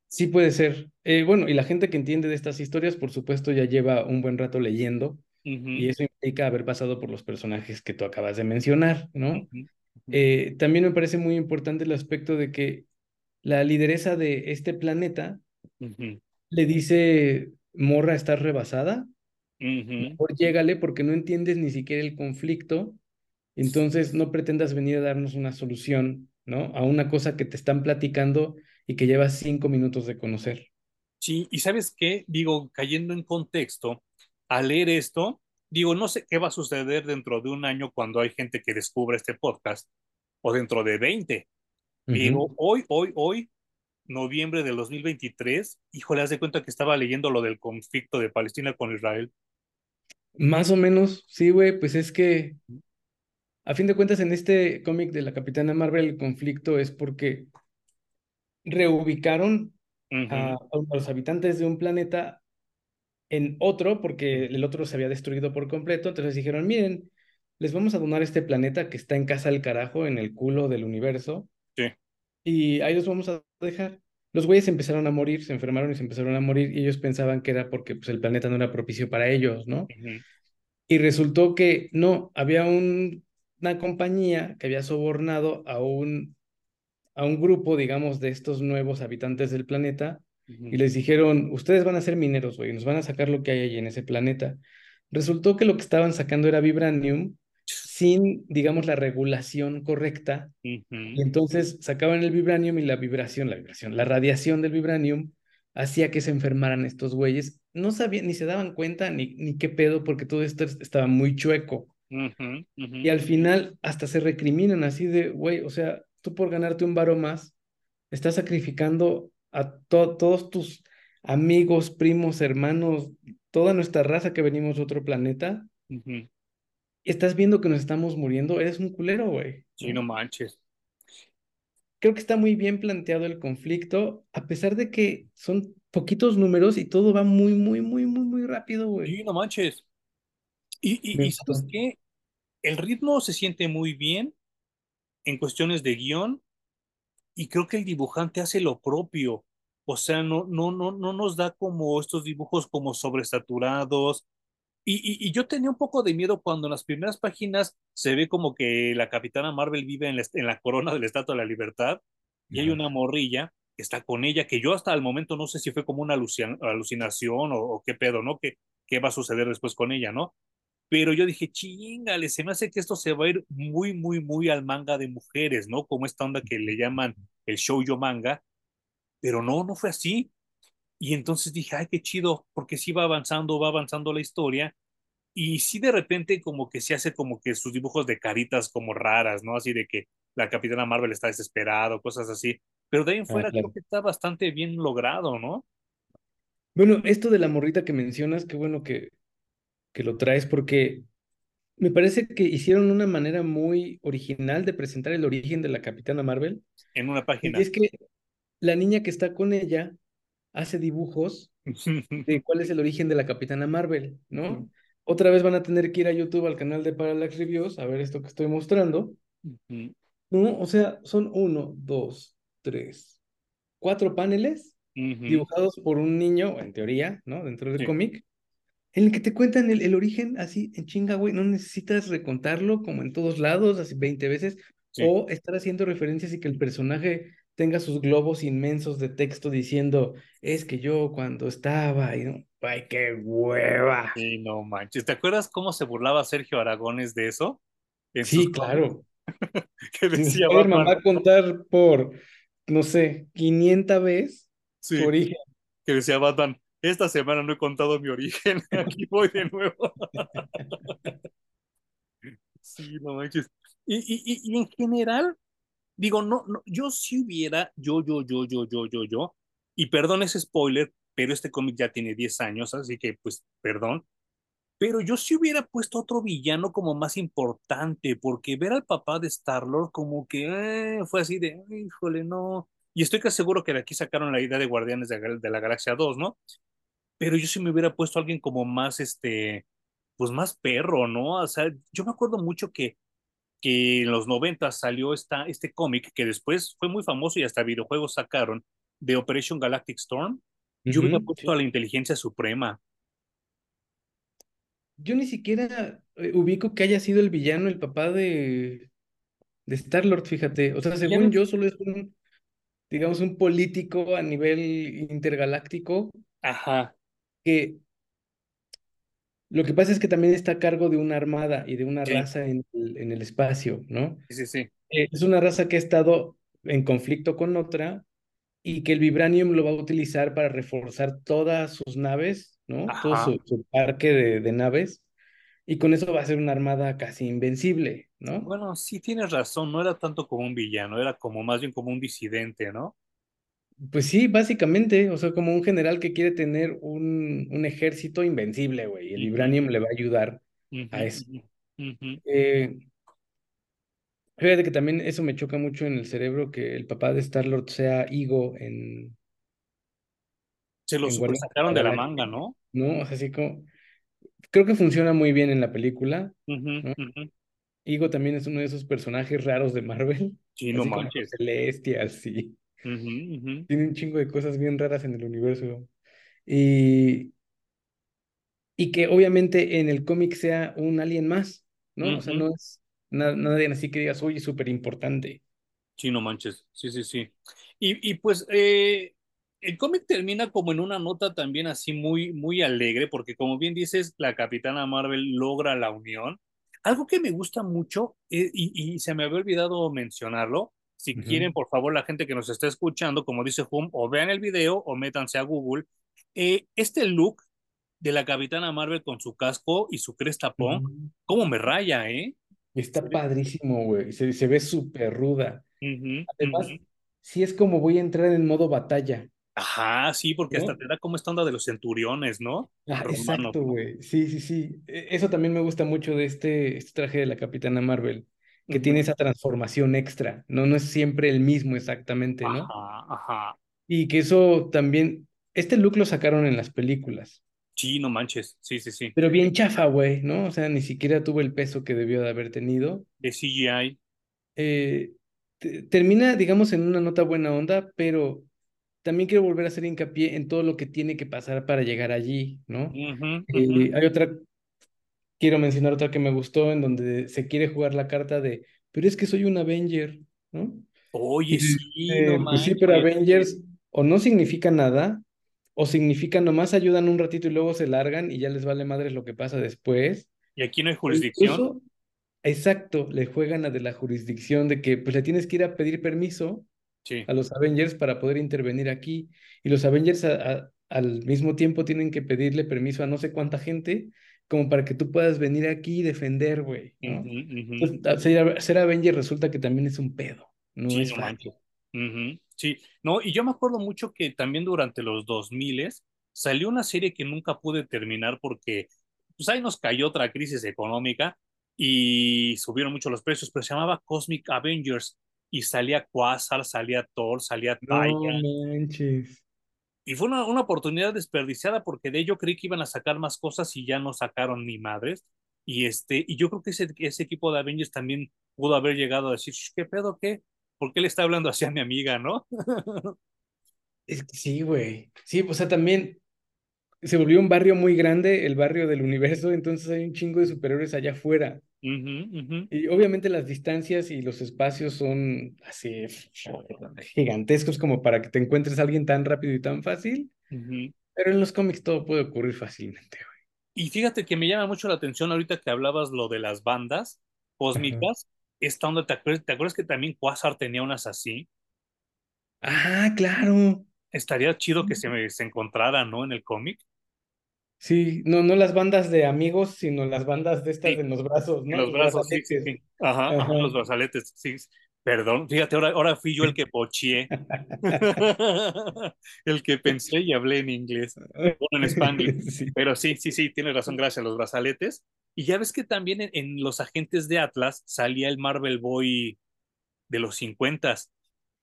Sí puede ser. Eh, bueno, y la gente que entiende de estas historias, por supuesto, ya lleva un buen rato leyendo y eso implica haber pasado por los personajes que tú acabas de mencionar, ¿no? Eh, también me parece muy importante el aspecto de que la lideresa de este planeta le dice, morra, estás rebasada, ujú. mejor llégale porque no entiendes ni siquiera el conflicto, entonces no pretendas venir a darnos una solución, ¿no? A una cosa que te están platicando y que lleva cinco minutos de conocer. Sí, y ¿sabes qué? Digo, cayendo en contexto, al leer esto, digo, no sé qué va a suceder dentro de un año cuando hay gente que descubre este podcast, o dentro de 20. Pero Ujú. hoy, hoy, hoy, noviembre del 2023, híjole, haz de cuenta que estaba leyendo lo del conflicto de Palestina con Israel. Más o menos, sí, güey, pues es que a fin de cuentas en este cómic de la Capitana Marvel el conflicto es porque reubicaron a, a los habitantes de un planeta en otro, porque el otro se había destruido por completo, entonces dijeron, miren, les vamos a donar este planeta que está en casa del carajo, en el culo del universo, Sí. y ahí los vamos a dejar. Los güeyes empezaron a morir, se enfermaron y se empezaron a morir, y ellos pensaban que era porque pues, el planeta no era propicio para ellos, ¿no? Y resultó que no, había un- una compañía que había sobornado a un, a un grupo, digamos, de estos nuevos habitantes del planeta y les dijeron, ustedes van a ser mineros, güey, nos van a sacar lo que hay ahí en ese planeta. Resultó que lo que estaban sacando era vibranium sin, digamos, la regulación correcta y entonces sacaban el vibranium y la vibración, la vibración, la radiación del vibranium hacía que se enfermaran estos güeyes. No sabían, ni se daban cuenta ni, ni qué pedo, porque todo esto es- estaba muy chueco. Y al final hasta se recriminan así de, güey, o sea, tú por ganarte un varo más, estás sacrificando a to- todos tus amigos, primos, hermanos, toda nuestra raza que venimos de otro planeta. Y estás viendo que nos estamos muriendo, eres un culero, güey, Sí, no manches. creo que está muy bien planteado el conflicto, a pesar de que son poquitos números y todo va muy, muy, muy, muy, muy rápido, güey. Sí, no manches. Y, y, y ¿sabes qué? El ritmo se siente muy bien en cuestiones de guion y creo que el dibujante hace lo propio. O sea, no, no, no, no nos da como estos dibujos como sobresaturados. Y, y, y yo tenía un poco de miedo cuando en las primeras páginas se ve como que la Capitana Marvel vive en la, en la corona del Estatua de la Libertad y hay una morrilla que está con ella, que yo hasta el momento no sé si fue como una alucin alucinación o, o, qué pedo, ¿no? ¿Qué, ¿Qué va a suceder después con ella, ¿no? Pero yo dije, chingale, se me hace que esto se va a ir muy, muy, muy al manga de mujeres, ¿no? Como esta onda que le llaman el shoujo manga, pero no, no fue así. Y entonces dije, ay, qué chido, porque sí va avanzando, va avanzando la historia. Y sí de repente como que se hace como que sus dibujos de caritas como raras, ¿no? Así de que la Capitana Marvel está desesperado, cosas así. Pero de ahí en Ah, fuera creo que está bastante bien logrado, ¿no? Bueno, esto de la morrita que mencionas, qué bueno que, que lo traes porque me parece que hicieron una manera muy original de presentar el origen de la Capitana Marvel. En una Y página. es que la niña que está con ella hace dibujos de cuál es el origen de la Capitana Marvel, ¿no? Otra vez van a tener que ir a YouTube al canal de Parallax Reviews a ver esto que estoy mostrando. No, o sea, son uno, dos, tres, cuatro paneles dibujados por un niño, en teoría, ¿no? Dentro del Sí, cómic, en el que te cuentan el, el origen así en chinga, güey. No necesitas recontarlo como en todos lados, así 20 veces, sí. o estar haciendo referencias y que el personaje tenga sus globos inmensos de texto diciendo, es que yo cuando estaba, y no, ay, qué hueva. Sí, no manches. ¿Te acuerdas cómo se burlaba Sergio Aragones de eso en Sí, claro. Que decía Batman, va a contar por, no sé, 500 veces su sí, origen. que decía Batman, esta semana no he contado mi origen, aquí voy de nuevo. Sí, no manches. Y, y, y en general, digo, no, no, yo si hubiera, yo, yo, yo, yo, yo, yo, yo, y perdón ese spoiler, pero este cómic ya tiene 10 años, así que pues perdón, pero yo sí hubiera puesto otro villano como más importante, porque ver al papá de Star-Lord como que eh, fue así de, híjole, no. Y estoy casi seguro que de aquí sacaron la idea de Guardianes de, de la Galaxia 2, ¿no? Pero yo sí me hubiera puesto a alguien como más, este, pues más perro, ¿no? O sea, yo me acuerdo mucho que, que en los 90 salió esta, este cómic que después fue muy famoso y hasta videojuegos sacaron de Operation Galactic Storm. Yo hubiera puesto sí. a la inteligencia suprema. Yo ni siquiera eh, ubico que haya sido el villano, el papá de, de Star-Lord, fíjate. O sea, según yo, solo es un, digamos, un político a nivel intergaláctico ajá, que lo que pasa es que también está a cargo de una armada y de una sí, raza en el, en el espacio, ¿no? sí, sí, sí. Eh, es una raza que ha estado en conflicto con otra y que el vibranium lo va a utilizar para reforzar todas sus naves, ¿no? Todo Ajá. su, su parque de, de naves, y con eso va a ser una armada casi invencible, ¿no? Bueno, sí tienes razón, no era tanto como un villano, era como más bien como un disidente, ¿no? Pues sí, básicamente, o sea, como un general que quiere tener un, un ejército invencible, güey, y el vibranium le va a ayudar a eso. Eh, fíjate que también eso me choca mucho en el cerebro, que el papá de Star-Lord sea Ego en, Se lo sacaron de la manga, ¿no? ¿no? O sea, así como, creo que funciona muy bien en la película, ¿no? Ego también es uno de esos personajes raros de Marvel, Sí, no así como los ujú, tiene un chingo de cosas bien raras en el universo. Y, y que obviamente en el cómic sea un alien más, ¿no? O sea, no es na- nadie así que digas, oye, súper importante. Sí, no manches. Sí, sí, sí. Y, y pues eh, el cómic termina como en una nota también así muy, muy alegre, porque como bien dices, la Capitana Marvel logra la unión. Algo que me gusta mucho, eh, y, y se me había olvidado mencionarlo, si quieren, por favor, la gente que nos está escuchando, como dice Hum, o vean el video o métanse a Google, eh, este look de la Capitana Marvel con su casco y su cresta punk, cómo me raya, ¿eh? Está padrísimo, güey. Se, se ve súper ruda. Además, sí es como voy a entrar en modo batalla, Ajá, sí, porque hasta te da como esta onda de los centuriones, ¿no? Ah, exacto, güey. Sí, sí, sí. E- Eso también me gusta mucho de este, este traje de la Capitana Marvel, que tiene esa transformación extra, ¿no? No es siempre el mismo exactamente, ¿no? Ajá, ajá. Y que eso también, este look lo sacaron en las películas, Sí, no manches. Sí, sí, sí. pero bien chafa, güey, ¿no? O sea, ni siquiera tuvo el peso que debió de haber tenido. De CGI. Eh, te- termina, digamos, en una nota buena onda, pero también quiero volver a hacer hincapié en todo lo que tiene que pasar para llegar allí, ¿no? Ujú, ujú. Eh, hay otra, quiero mencionar otra que me gustó, en donde se quiere jugar la carta de, pero es que soy un Avenger, ¿no? Oye, sí, no pues sí, pero. Avengers o no significa nada, o significa nomás ayudan un ratito y luego se largan y ya les vale madres lo que pasa después. ¿Y aquí no hay O jurisdicción? incluso, exacto, le juegan a de la jurisdicción de que pues le tienes que ir a pedir permiso Sí. a los Avengers para poder intervenir aquí. Y los Avengers a- a- al mismo tiempo tienen que pedirle permiso a no sé cuánta gente como para que tú puedas venir aquí y defender, güey, ¿no? Ujú. Entonces, a- ser, ser Avenger resulta que también es un pedo, no Sí, es no fácil. Sí, no, y yo me acuerdo mucho que también durante los 2000 salió una serie que nunca pude terminar porque pues ahí nos cayó otra crisis económica y subieron mucho los precios, pero se llamaba Cosmic Avengers y salía Quasar, salía Thor, salía No Taya manches. Y fue una, una oportunidad desperdiciada porque de ello creí que iban a sacar más cosas y ya no sacaron ni madres. Y, este, y yo creo que ese, ese equipo de Avengers también pudo haber llegado a decir, "Sh, ¿qué pedo qué? ¿Por qué le está hablando así a mi amiga, no? Sí, güey. Sí, o sea, también se volvió un barrio muy grande, el barrio del universo, entonces hay un chingo de superhéroes allá afuera. Y obviamente las distancias y los espacios son así gigantescos como para que te encuentres a alguien tan rápido y tan fácil, pero en los cómics todo puede ocurrir fácilmente, Y fíjate que me llama mucho la atención ahorita que hablabas lo de las bandas güey. Cósmicas. Esta onda, ¿te acuerdas, te acuerdas que también Quasar tenía unas así? Ah, claro. Estaría chido que se, me, se encontraran, ¿no? En el cómic. Sí, no, no las bandas de amigos, sino las bandas de estas Sí, en los brazos, ¿no? los Los brazos, sí, sí. Ajá, ajá, los brazaletes, sí. Perdón, fíjate, ahora, ahora fui yo el que pochié. El que pensé y hablé en inglés, bueno, en. Sí. Pero sí, sí, sí, tienes razón, gracias, los brazaletes. Y ya ves que también en, en los agentes de Atlas salía el Marvel Boy de los 50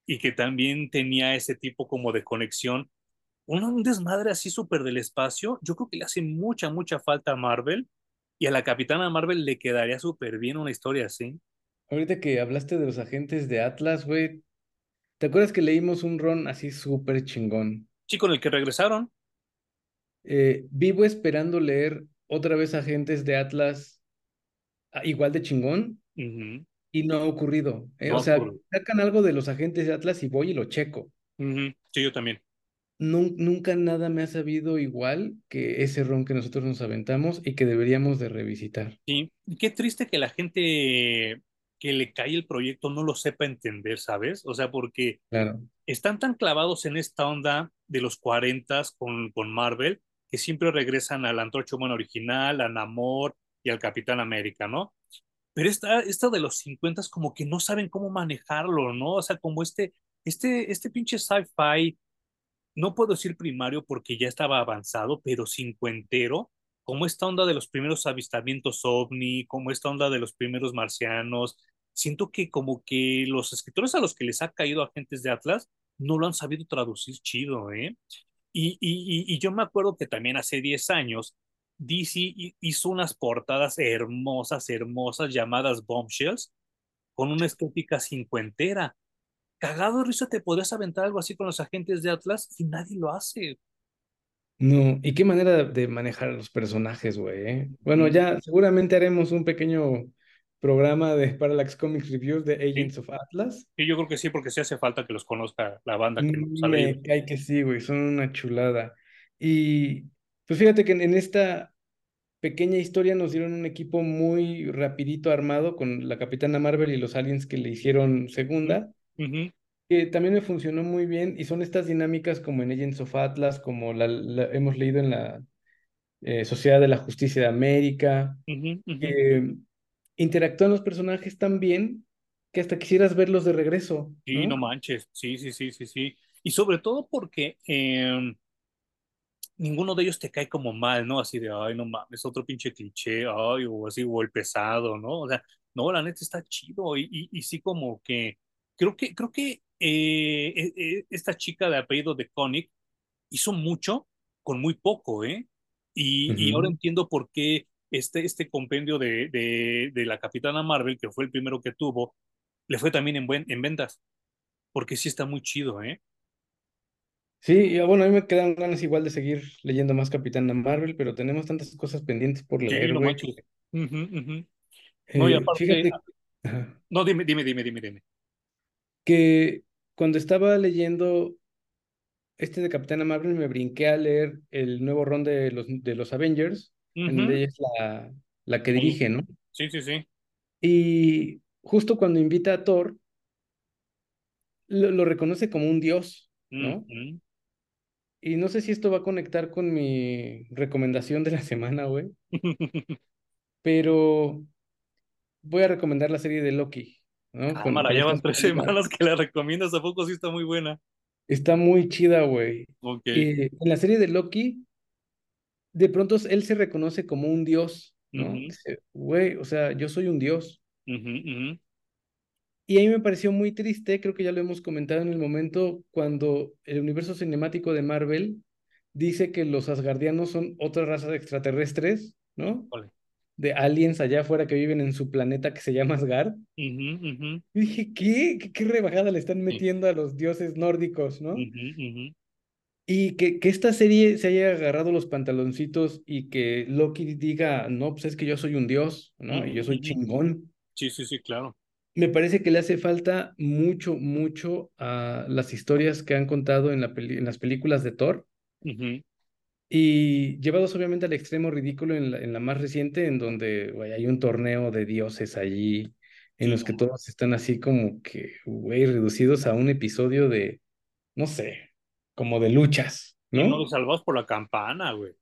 y que también tenía ese tipo como de conexión. Un, desmadre así súper del espacio. Yo creo que le hace mucha, mucha falta a Marvel y a la Capitana Marvel le quedaría súper bien una historia así. Ahorita que hablaste de los agentes de Atlas, güey, ¿te acuerdas que leímos un ron así súper chingón? Sí, con el que regresaron. Eh, vivo esperando leer otra vez agentes de Atlas ah, igual de chingón y no ha ocurrido. ¿eh? No O sea, ocurre. sacan algo de los agentes de Atlas y voy y lo checo. Sí, yo también. Nun- nunca nada me ha sabido igual que ese ron que nosotros nos aventamos y que deberíamos de revisitar. Sí, y qué triste que la gente que le cae el proyecto no lo sepa entender, ¿sabes? O sea, porque Claro. están tan clavados en esta onda de los 40 con, con Marvel que siempre regresan al Antorcha Humana original, a Namor y al Capitán América, ¿no? Pero esta, esta de los 50 como que no saben cómo manejarlo, ¿no? O sea, como este, este, este pinche sci-fi, no puedo decir primario porque ya estaba avanzado, pero cincuentero, como esta onda de los primeros avistamientos ovni, como esta onda de los primeros marcianos, siento que como que los escritores a los que les ha caído agentes de Atlas no lo han sabido traducir chido, ¿eh? Y, y, y yo me acuerdo que también hace 10 años DC hizo unas portadas hermosas, hermosas, llamadas bombshells, con una estética cincuentera. Cagado risa, te podrías aventar algo así con los agentes de Atlas y nadie lo hace. No, y qué manera de manejar a los personajes, güey. ¿eh? Bueno, ya seguramente haremos un pequeño programa de Parallax Comics Reviews de Agents of Atlas. Sí, yo creo que sí, porque sí hace falta que los conozca la banda que nos Me cae que sí, güey, son una chulada. Y pues fíjate que en esta pequeña historia nos dieron un equipo muy rapidito armado con la Capitana Marvel y los aliens que le hicieron segunda, que también me funcionó muy bien y son estas dinámicas como en Agents of Atlas, como la, hemos leído en la eh, Sociedad de la Justicia de América interactúan los personajes tan bien que hasta quisieras verlos de regreso. Sí, no, manches, sí, sí, sí, sí, sí. Y sobre todo porque em, ninguno de ellos te cae como mal, ¿no? Así de, ay, no mames, otro pinche cliché, ay, o así, o el pesado, ¿no? O sea, no, la neta está chido y, y, sí como que, creo que, creo que eh, e, e, esta chica de apellido de Conic hizo mucho con muy poco, ¿eh? Y, y ahora entiendo por qué este, este compendio de, de, de, la Capitana Marvel, que fue el primero que tuvo, le fue también en, buen, en ventas, porque sí está muy chido, ¿eh? Sí, bueno, a mí me quedan ganas igual de seguir leyendo más Capitana Marvel, pero tenemos tantas cosas pendientes por leer, güey. No, y aparte... No, dime, dime, dime, dime, dime. Que cuando estaba leyendo este de Capitana Marvel, me brinqué a leer el nuevo ron de los, de los Avengers, ella es la, la que dirige, ¿no? Sí, sí, sí. Y justo cuando invita a Thor, lo, reconoce como un dios, ¿no? Y no sé si esto va a conectar con mi recomendación de la semana, güey. pero voy a recomendar la serie de Loki. ¿No? Cámara, llevan tres semanas que la recomiendas, ¿a poco sí está muy buena? Está muy chida, güey. Ok. en la serie de Loki de pronto él se reconoce como un dios, ¿no? Güey, o sea, yo soy un dios. Y a mí me pareció muy triste, creo que ya lo hemos comentado en el momento, cuando el universo cinemático de Marvel dice que los asgardianos son otra raza de extraterrestres, ¿no? De aliens allá afuera que viven en su planeta que se llama Asgard. Y dije, ¿qué? ¿qué? rebajada le están metiendo a los dioses nórdicos, ¿no? Y que, que esta serie se haya agarrado los pantaloncitos y que Loki diga, no, pues es que yo soy un dios, ¿no? Y yo soy chingón. Sí, sí, sí, claro. Me parece que le hace falta mucho, mucho a las historias que han contado en, la en las películas de Thor. Y llevados obviamente al extremo ridículo en la, en la más reciente, en donde hay un torneo de dioses allí, en los que todos están así como que, güey, reducidos a un episodio de, no sé, como de luchas, ¿no? No lo salvas por la campana, güey.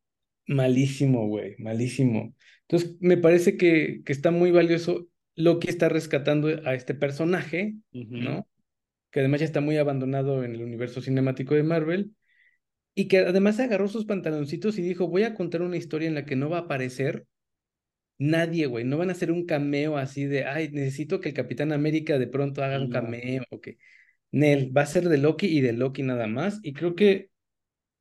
Malísimo, güey, malísimo. Entonces, me parece que, que está muy valioso lo que está rescatando a este personaje, ¿no? Que además ya está muy abandonado en el universo cinemático de Marvel. Y que además agarró sus pantaloncitos y dijo, voy a contar una historia en la que no va a aparecer nadie, güey. No van a hacer un cameo así de, ay, necesito que el Capitán América de pronto haga un cameo o que Nel, va a ser de Loki y de Loki nada más. Y creo que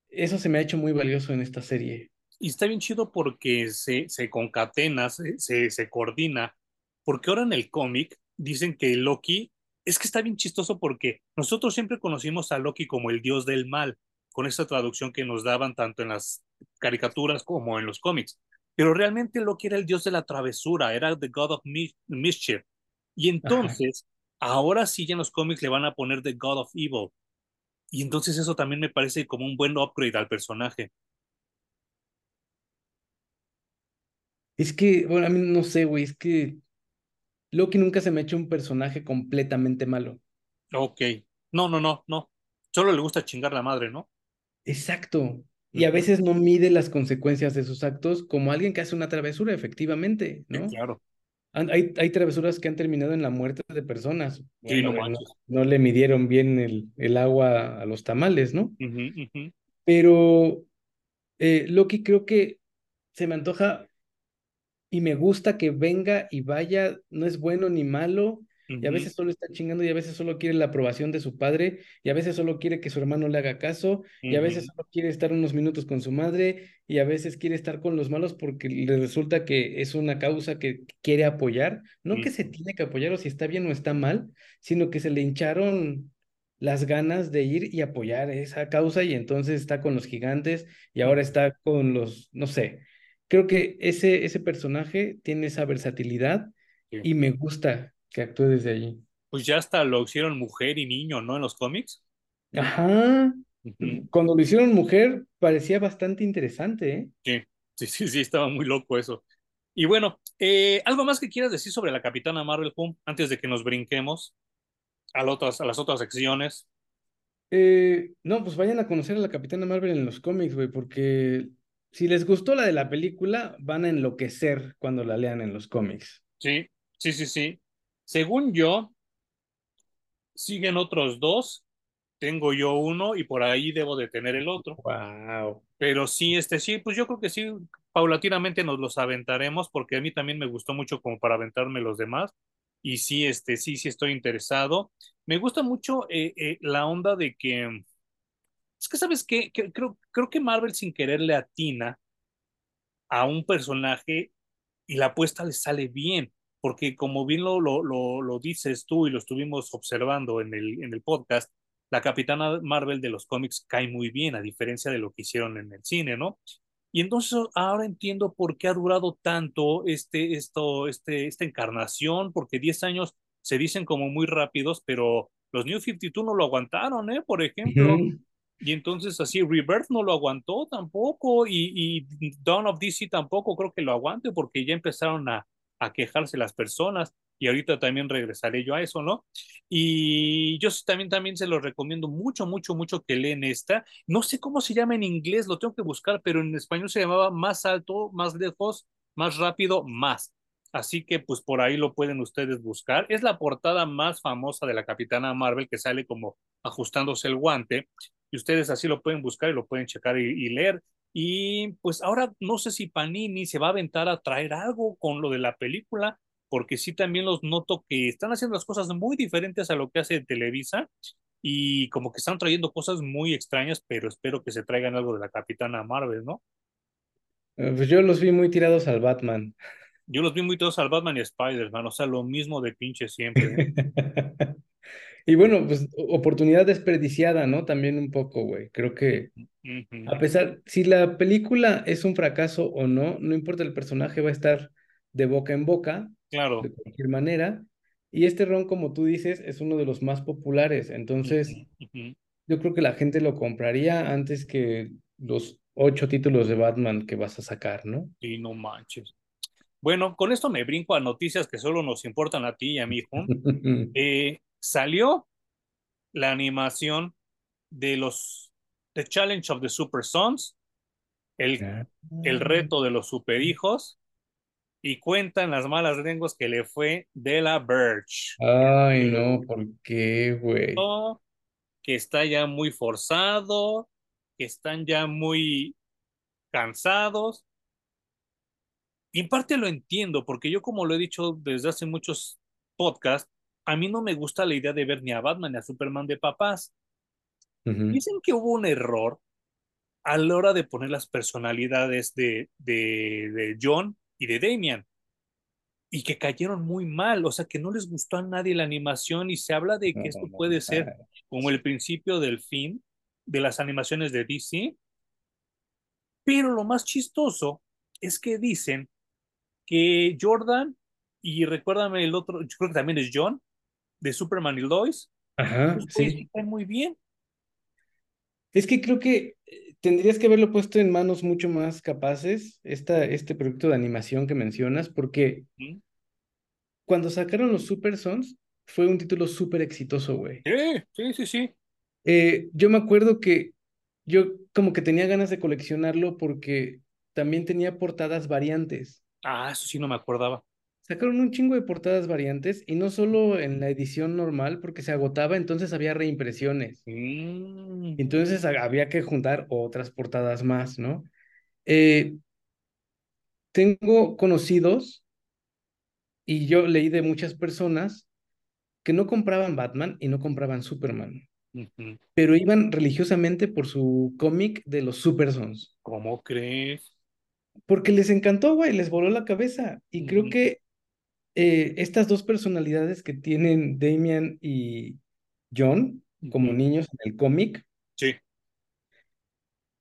eso se me ha hecho muy valioso en esta serie. Y está bien chido porque se, se concatena, se, se, coordina. Porque ahora en el cómic dicen que Loki, es que está bien chistoso porque nosotros siempre conocimos a Loki como el dios del mal, con esa traducción que nos daban tanto en las caricaturas como en los cómics. Pero realmente Loki era el dios de la travesura, era the god of mischief. Y entonces, ahora sí ya en los cómics le van a poner The God of Evil. Y entonces eso también me parece como un buen upgrade al personaje. Es que, bueno, a mí no sé, güey, es que Loki nunca se me ha hecho un personaje completamente malo. Ok. No, no, no, no. Solo le gusta chingar la madre, ¿no? Exacto. Y a veces no mide las consecuencias de sus actos como alguien que hace una travesura, efectivamente, ¿no? claro. Hay, hay travesuras que han terminado en la muerte de personas. Sí, no, no, le midieron bien el, el, agua a los tamales, ¿no? Pero eh, Loki creo que se me antoja y me gusta que venga y vaya, no es bueno ni malo, y a veces solo está chingando y a veces solo quiere la aprobación de su padre y a veces solo quiere que su hermano le haga caso y a veces solo quiere estar unos minutos con su madre y a veces quiere estar con los malos porque le resulta que es una causa que quiere apoyar. No que se tiene que apoyar o si está bien o está mal, sino que se le hincharon las ganas de ir y apoyar esa causa y entonces está con los gigantes y ahora está con los, no sé, creo que ese, ese personaje tiene esa versatilidad y me gusta que actúe desde allí. Pues ya hasta lo hicieron mujer y niño, ¿no? En los cómics. Ajá. Cuando lo hicieron mujer, parecía bastante interesante, ¿eh? Sí, sí, sí, sí, estaba muy loco eso. Y bueno, eh, ¿algo más que quieras decir sobre la Capitana Marvel, Pum, antes de que nos brinquemos a, otras, a las otras secciones? Eh, no, pues vayan a conocer a la Capitana Marvel en los cómics, güey, porque si les gustó la de la película, van a enloquecer cuando la lean en los cómics. Sí, sí, sí, sí. Según yo, siguen otros dos. Tengo yo uno y por ahí debo de tener el otro. Wow. Pero sí, este sí, pues yo creo que sí, paulatinamente nos los aventaremos porque a mí también me gustó mucho como para aventarme los demás. Y sí, este, sí, sí estoy interesado. Me gusta mucho eh, eh, la onda de que, es que sabes qué, creo, creo que Marvel sin querer le atina a un personaje y la apuesta le sale bien porque como bien lo, lo, lo, dices tú y lo estuvimos observando en el, en el podcast, la Capitana Marvel de los cómics cae muy bien, a diferencia de lo que hicieron en el cine, ¿no? Y entonces ahora entiendo por qué ha durado tanto este, esto, este, esta encarnación, porque 10 años se dicen como muy rápidos, pero los New 52 no lo aguantaron, ¿eh? Por ejemplo. Y entonces así Rebirth no lo aguantó tampoco y, y Dawn of DC tampoco creo que lo aguante porque ya empezaron a, a quejarse las personas y ahorita también regresaré yo a eso, ¿no? Y yo también, también se lo recomiendo mucho, mucho, mucho que leen esta. No sé cómo se llama en inglés, lo tengo que buscar, pero en español se llamaba Más alto, más lejos, más rápido, más. Así que pues por ahí lo pueden ustedes buscar. Es la portada más famosa de la Capitana Marvel que sale como ajustándose el guante. Y ustedes así lo pueden buscar y lo pueden checar y, y leer. Y pues ahora no sé si Panini se va a aventar a traer algo con lo de la película, porque sí también los noto que están haciendo las cosas muy diferentes a lo que hace Televisa y como que están trayendo cosas muy extrañas, pero espero que se traigan algo de la Capitana Marvel, ¿no? Eh, pues yo los vi muy tirados al Batman. Yo los vi muy tirados al Batman y Spider-Man, o sea, lo mismo de pinche siempre. y bueno, pues oportunidad desperdiciada, ¿no? También un poco, güey. Creo que a pesar, si la película es un fracaso o no, no importa el personaje, va a estar de boca en boca, claro. de cualquier manera. Y este ron, como tú dices, es uno de los más populares. Entonces, yo creo que la gente lo compraría antes que los ocho títulos de Batman que vas a sacar, ¿no? Sí, no manches. Bueno, con esto me brinco a noticias que solo nos importan a ti y a mi hijo. Eh, salió la animación de los The Challenge of the Super Sons, el, el reto de los superhijos, y cuentan las malas lenguas que le fue de la Birch. Ay, no, ¿por qué, güey? Que está ya muy forzado, que están ya muy cansados. Y en parte lo entiendo, porque yo, como lo he dicho desde hace muchos podcasts, a mí no me gusta la idea de ver ni a Batman ni a Superman de papás. Dicen que hubo un error a la hora de poner las personalidades de, de, de John y de Damian y que cayeron muy mal, o sea que no les gustó a nadie la animación y se habla de que esto puede ser como el principio del fin de las animaciones de DC. Pero lo más chistoso es que dicen que Jordan y recuérdame el otro, yo creo que también es John de Superman y Lois, Ajá, pues, sí. muy bien. Es que creo que eh, tendrías que haberlo puesto en manos mucho más capaces, esta, este proyecto de animación que mencionas, porque cuando sacaron los Super Sons, fue un título súper exitoso, güey. Sí, sí, sí, sí. Eh, yo me acuerdo que yo como que tenía ganas de coleccionarlo porque también tenía portadas variantes. Ah, eso sí no me acordaba. Sacaron un chingo de portadas variantes y no solo en la edición normal porque se agotaba, entonces había reimpresiones. Mm, Entonces ha- había que juntar otras portadas más, ¿no? Eh, tengo conocidos y yo leí de muchas personas que no compraban Batman y no compraban Superman, pero iban religiosamente por su cómic de los Super Sons, ¿Cómo crees? porque les encantó, güey, les voló la cabeza. Y creo que eh, estas dos personalidades que tienen Damian y John como niños en el cómic Sí,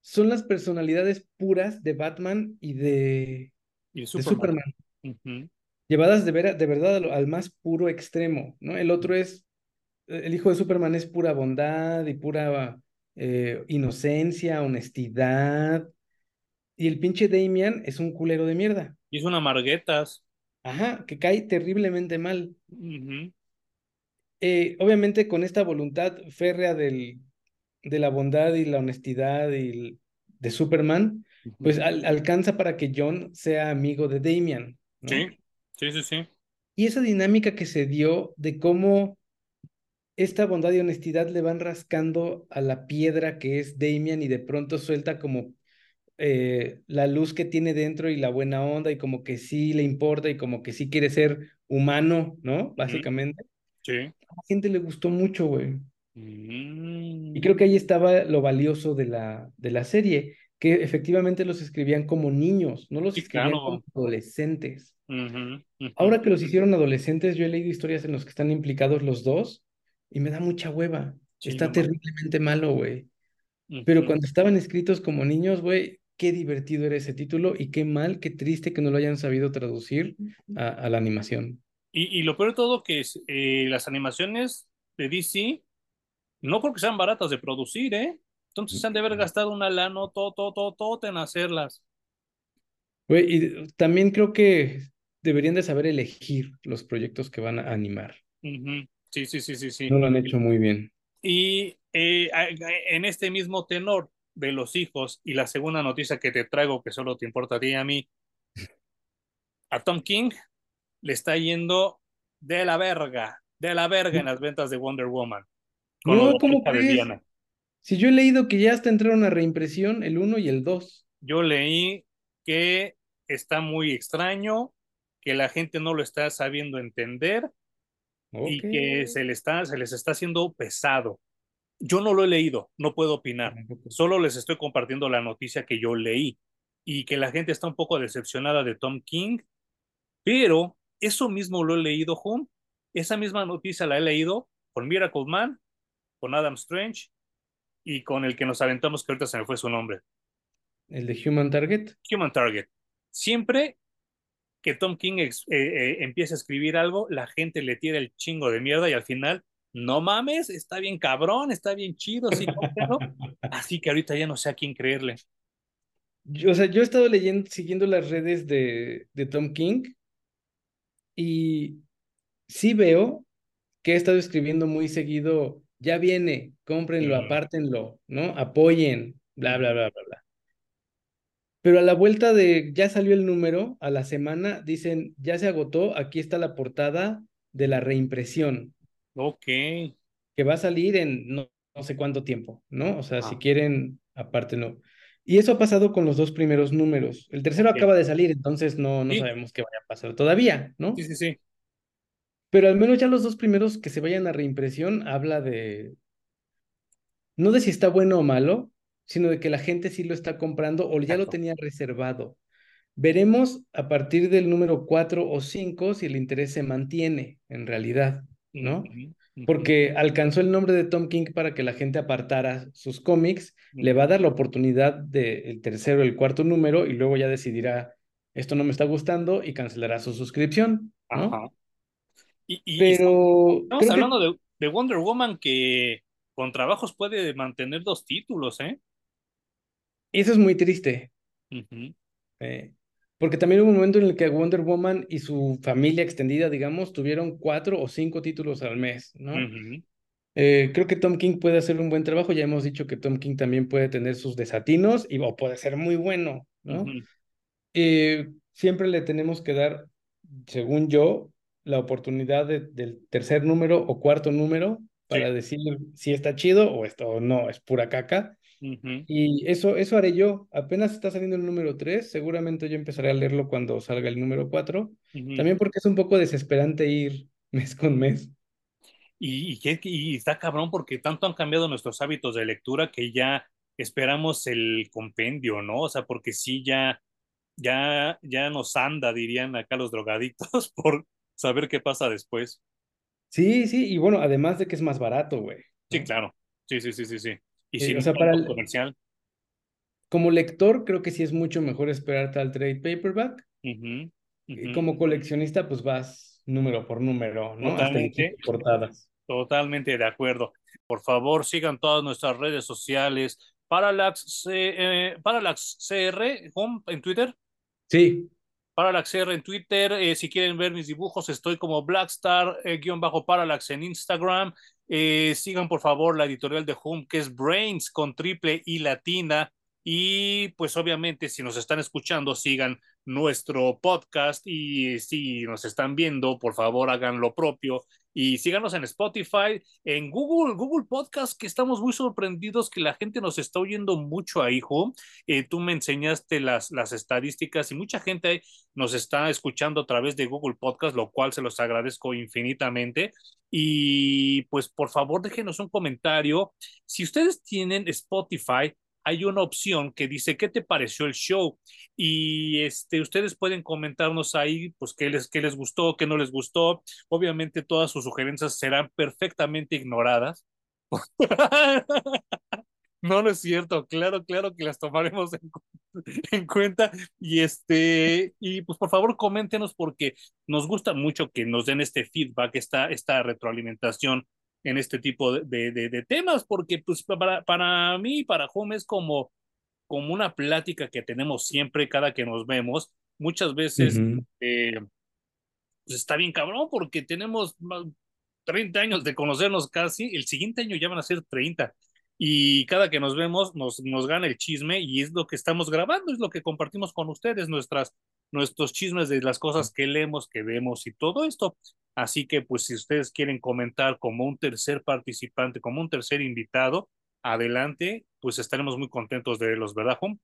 son las personalidades puras de Batman y de, y de Superman. Llevadas de, vera- de verdad al, al más puro extremo, ¿no? El otro es, eh, el hijo de Superman es pura bondad y pura eh, inocencia, honestidad, y el pinche Damian es un culero de mierda, Y es una Marguetas. Ajá, que cae terriblemente mal. Eh, obviamente con esta voluntad férrea del, de la bondad y la honestidad y el- de Superman, pues al- alcanza para que John sea amigo de Damian, ¿no? Sí, sí, sí, sí. Y esa dinámica que se dio de cómo esta bondad y honestidad le van rascando a la piedra que es Damian y de pronto suelta como eh, la luz que tiene dentro y la buena onda y como que sí le importa y como que sí quiere ser humano, ¿no? Básicamente. Sí. A la gente le gustó mucho, güey. Y Mm, creo que ahí estaba lo valioso de la, de la serie, que efectivamente los escribían como niños, no los Sí, escribían como claro. adolescentes. Ujú, ujú. Ahora que los hicieron adolescentes, yo he leído historias en las que están implicados los dos y me da mucha hueva. Sí, no Está mames. terriblemente malo, güey. Pero cuando estaban escritos como niños, güey, qué divertido era ese título y qué mal, qué triste que no lo hayan sabido traducir a, a la animación. Y, y lo peor de todo que es, eh, las animaciones de DC no creo que sean baratas de producir, ¿eh? Entonces se han de haber gastado una lana, todo, todo, todo, todo en hacerlas. Güey, y también creo que deberían de saber elegir los proyectos que van a animar. Ujú. Sí, sí, sí, sí, No sí. lo han hecho muy bien. Y eh, en este mismo tenor de los hijos y la segunda noticia que te traigo, que solo te importa a ti y a mí, a Tom King le está yendo de la verga, de la verga en las ventas de Wonder Woman, con No, ¿cómo crees? Si yo he leído que ya hasta entraron a reimpresión el uno y el 2. Yo leí que está muy extraño, que la gente no lo está sabiendo entender y que se, le está, se les está haciendo pesado. Yo no lo he leído, no puedo opinar. Solo les estoy compartiendo la noticia que yo leí y que la gente está un poco decepcionada de Tom King, pero eso mismo lo he leído, Hum. Esa misma noticia la he leído con Miracle Man, con Adam Strange y con el que nos aventamos, que ahorita se me fue su nombre, El de Human Target. Human Target. Siempre que Tom King eh, eh, empieza a escribir algo, la gente le tira el chingo de mierda y al final, no mames, está bien cabrón, está bien chido, sí. Así que ahorita ya no sé a quién creerle. Yo, o sea, yo he estado leyendo, siguiendo las redes de, de Tom King y sí veo que ha estado escribiendo muy seguido, ya viene, cómprenlo, apártenlo, ¿no? Apoyen, bla, bla, bla, bla, bla. Pero a la vuelta de ya salió el número, a la semana dicen, ya se agotó, aquí está la portada de la reimpresión, ok. que va a salir en no, no sé cuánto tiempo, ¿no? O sea, si Ah, quieren, apártenlo. Y eso ha pasado con los dos primeros números. El tercero acaba de salir, entonces no, no Sí, sabemos qué vaya a pasar todavía, sí, ¿no? sí, sí. Pero al menos ya los dos primeros que se vayan a reimpresión habla de, no de si está bueno o malo, sino de que la gente sí lo está comprando o ya lo tenía reservado. Veremos a partir del número 4 o 5 si el interés se mantiene en realidad, ¿no? Porque alcanzó el nombre de Tom King para que la gente apartara sus cómics, le va a dar la oportunidad del tercero, el cuarto número y luego ya decidirá, esto no me está gustando y cancelará su suscripción, ¿no? Ajá. Y, Pero estamos creo que hablando de, de Wonder Woman que con trabajos puede mantener dos títulos, ¿eh? eso es muy triste, eh, porque también hubo un momento en el que Wonder Woman y su familia extendida, digamos, tuvieron cuatro o cinco títulos al mes, ¿no? Eh, creo que Tom King puede hacer un buen trabajo. Ya hemos dicho que Tom King también puede tener sus desatinos y o puede ser muy bueno, ¿no? Eh, siempre le tenemos que dar, según yo, la oportunidad de- del tercer número o cuarto número para Sí. decir si está chido o esto o no, es pura caca. Y eso, eso haré yo. Apenas está saliendo el número 3, seguramente yo empezaré a leerlo cuando salga el número 4. Ujú. También porque es un poco desesperante ir mes con mes. Y, y, está cabrón porque tanto han cambiado nuestros hábitos de lectura que ya esperamos el compendio, ¿no? O sea, porque sí, ya, ya, ya nos anda, dirían acá los drogadictos, por saber qué pasa después. Sí, sí, y bueno, además de que es más barato, güey. Sí, claro. Sí, sí, sí, sí, sí. Y Eh, o sea, para tanto el- comercial. como lector, creo que sí es mucho mejor esperarte al trade paperback. Y ujú. como coleccionista, pues vas número por número, ¿no? Totalmente, portadas. totalmente de acuerdo. Por favor, sigan todas nuestras redes sociales. Parallax, eh, Parallax CR home, en Twitter. Sí, Parallax CR en Twitter. eh, si quieren ver mis dibujos, estoy como Blackstar, eh, guion bajo Parallax en Instagram. Eh, sigan por favor la editorial de Home, que es Brains con triple y latina. Y pues obviamente si nos están escuchando, sigan nuestro podcast y si nos están viendo, por favor hagan lo propio y síganos en Spotify, en Google, Google Podcast, que estamos muy sorprendidos que la gente nos está oyendo mucho ahí, Home. Eh, tú me enseñaste las, las estadísticas y mucha gente nos está escuchando a través de Google Podcast, lo cual se los agradezco infinitamente. Y pues por favor déjenos un comentario. Si ustedes tienen Spotify, hay una opción que dice, ¿qué te pareció el show? Y este, ustedes pueden comentarnos ahí, pues, qué les, qué les gustó, qué no les gustó. Obviamente todas sus sugerencias serán perfectamente ignoradas. No, no es cierto. Claro, claro que las tomaremos en, cu- en cuenta. Y este, y pues por favor coméntenos porque nos gusta mucho que nos den este feedback, esta, esta retroalimentación en este tipo de, de, de- temas, porque pues para, para mí, para Home es como, como una plática que tenemos siempre cada que nos vemos. Muchas veces Ujú. eh, pues está bien cabrón porque tenemos más- 30 años de conocernos casi, el siguiente año ya van a ser 30 y cada que nos vemos nos, nos gana el chisme y es lo que estamos grabando, es lo que compartimos con ustedes, nuestras, nuestros chismes de las cosas que leemos, que vemos y todo esto. Así que pues si ustedes quieren comentar como un tercer participante, como un tercer invitado, adelante, pues estaremos muy contentos de los, ¿verdad, Juan?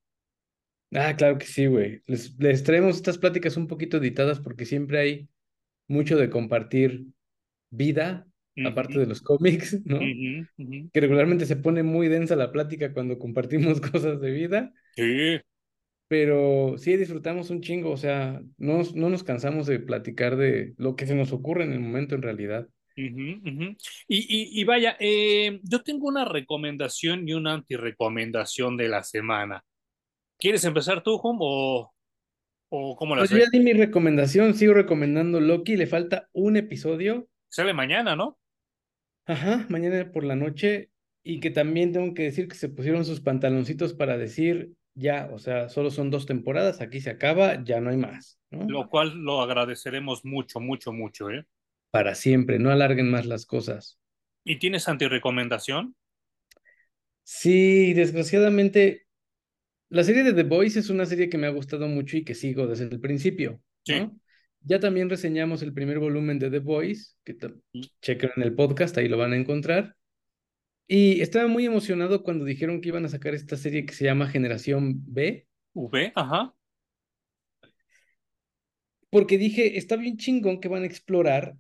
Ah, claro que sí, güey. Les, les traemos estas pláticas un poquito editadas porque siempre hay mucho de compartir vida, aparte de los cómics, ¿no? Que regularmente se pone muy densa la plática cuando compartimos cosas de vida, Sí, pero sí disfrutamos un chingo, o sea, no, nos- no nos cansamos de platicar de lo que se nos ocurre en el momento en realidad. Y, y, y vaya, eh, yo tengo una recomendación y una antirecomendación de la semana. ¿Quieres empezar tú, Hum, o, o cómo Pues las yo ya di mi recomendación, sigo recomendando Loki, le falta un episodio, Sale mañana, ¿no? ajá, mañana por la noche, y que también tengo que decir que se pusieron sus pantaloncitos para decir, ya, o sea, solo son dos temporadas, aquí se acaba, ya no hay más, ¿no? Lo cual lo agradeceremos mucho, mucho, mucho, ¿eh? Para siempre, no alarguen más las cosas. ¿Y tienes antirecomendación? Sí, desgraciadamente, la serie de The Boys es una serie que me ha gustado mucho y que sigo desde el principio, Sí. ¿no? Ya también reseñamos el primer volumen de The Boys, que ta- chequen en el podcast, ahí lo van a encontrar. Y estaba muy emocionado cuando dijeron que iban a sacar esta serie que se llama Generación B, V, ajá. porque dije, está bien chingón que van a explorar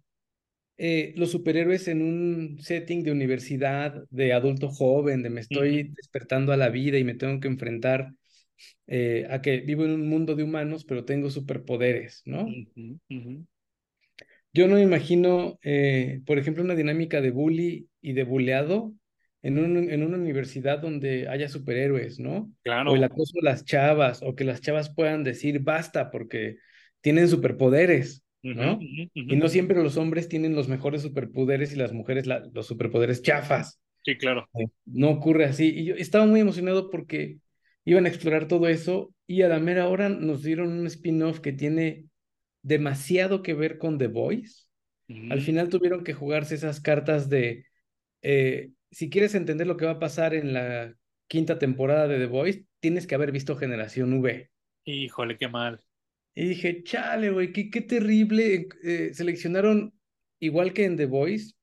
eh, los superhéroes en un setting de universidad, de adulto joven, de me estoy despertando a la vida y me tengo que enfrentar eh, a que vivo en un mundo de humanos, pero tengo superpoderes, ¿no? Yo no me imagino, eh, por ejemplo, una dinámica de bully y de buleado en, un, en una universidad donde haya superhéroes, ¿no? O Claro. el acoso a las chavas, o que las chavas puedan decir basta porque tienen superpoderes, ¿no? Y no siempre los hombres tienen los mejores superpoderes y las mujeres la- los superpoderes chafas. Sí, claro. Eh, No ocurre así. Y yo estaba muy emocionado porque iban a explorar todo eso y a la mera hora nos dieron un spin-off que tiene demasiado que ver con The Voice. Al final tuvieron que jugarse esas cartas de eh, si quieres entender lo que va a pasar en la quinta temporada de The Voice, tienes que haber visto Generación V. Híjole, qué mal. Y dije, chale, güey, qué, qué terrible. Eh, seleccionaron, igual que en The Voice,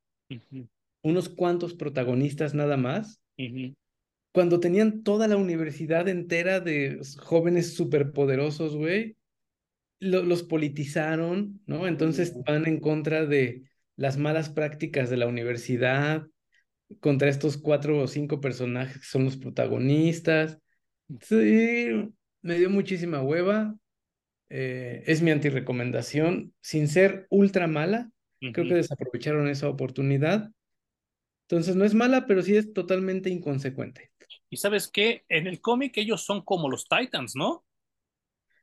unos cuantos protagonistas nada más. Cuando tenían toda la universidad entera de jóvenes superpoderosos, güey, los politizaron, ¿no? Entonces van en contra de las malas prácticas de la universidad, contra estos cuatro o cinco personajes que son los protagonistas. Sí, me dio muchísima hueva. Eh, es mi antirecomendación. Sin ser ultra mala, creo que desaprovecharon esa oportunidad. Entonces no es mala, pero sí es totalmente inconsecuente. Y sabes qué, en el cómic ellos son como los Titans, ¿no?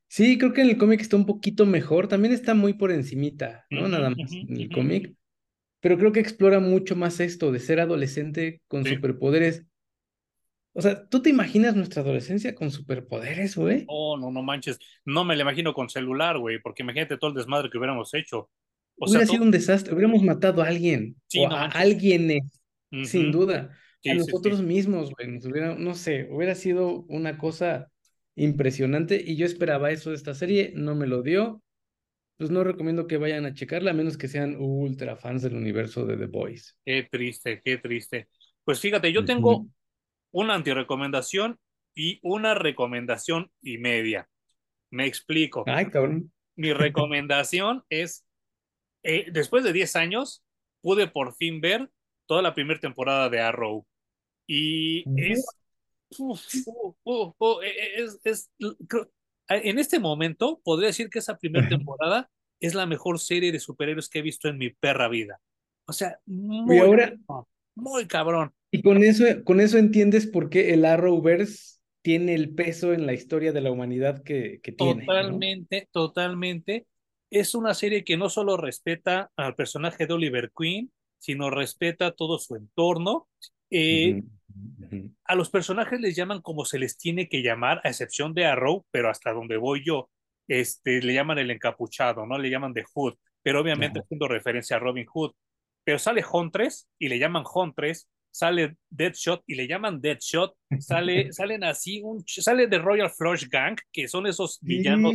Sí, creo que en el cómic está un poquito mejor. También está muy por encimita, ¿no? Nada más en el cómic. Pero creo que explora mucho más esto de ser adolescente con superpoderes. O sea, ¿tú te imaginas nuestra adolescencia con superpoderes, güey? Oh, no, no manches. No me la imagino con celular, güey, porque imagínate todo el desmadre que hubiéramos hecho. Hubiera sido un desastre. Hubiéramos matado a alguien. o a alguien, sin duda. a nosotros mismos, güey. Nos hubiera, no sé, hubiera sido una cosa impresionante y yo esperaba eso de esta serie, no me lo dio. Pues no recomiendo que vayan a checarla a menos que sean ultra fans del universo de The Boys. Qué triste, qué triste. Pues fíjate, yo tengo una antirecomendación y una recomendación y media. Me explico. Ay, cabrón. Mi recomendación es, eh, después de 10 años, pude por fin ver toda la primera temporada de Arrow. Y es es, en este momento podría decir que esa primera temporada es la mejor serie de superhéroes que he visto en mi perra vida. O sea, muy, muy cabrón. Y con eso, con eso entiendes por qué el Arrowverse tiene el peso en la historia de la humanidad que, que tiene. Totalmente, totalmente. Es una serie que no solo respeta al personaje de Oliver Queen, sino respeta todo su entorno. Eh, a los personajes les llaman como se les tiene que llamar, a excepción de Arrow, pero hasta donde voy yo, este, le llaman el encapuchado, ¿no? Le llaman The Hood, pero obviamente haciendo referencia a Robin Hood. Pero sale Huntress y le llaman Huntress, sale Deadshot y le llaman Deadshot, sale, salen así, un, sale de Royal Flush Gang, que son esos villanos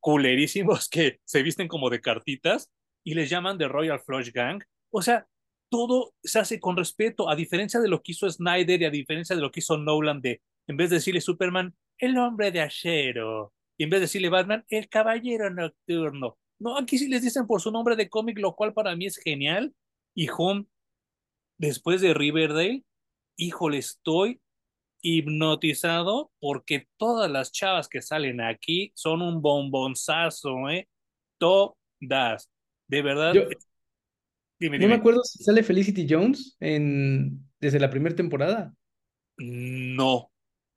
culerísimos que se visten como de cartitas y les llaman de Royal Flush Gang. O sea, todo se hace con respeto, a diferencia de lo que hizo Snyder y a diferencia de lo que hizo Nolan de, en vez de decirle Superman, el hombre de acero, y en vez de decirle Batman, el caballero nocturno. No, aquí sí les dicen por su nombre de cómic, lo cual para mí es genial. Y Home, después de Riverdale, híjole, estoy hipnotizado porque todas las chavas que salen aquí son un bombonzazo, ¿eh? Todas. De verdad, no me acuerdo si sale Felicity Jones en, desde la primera temporada. No.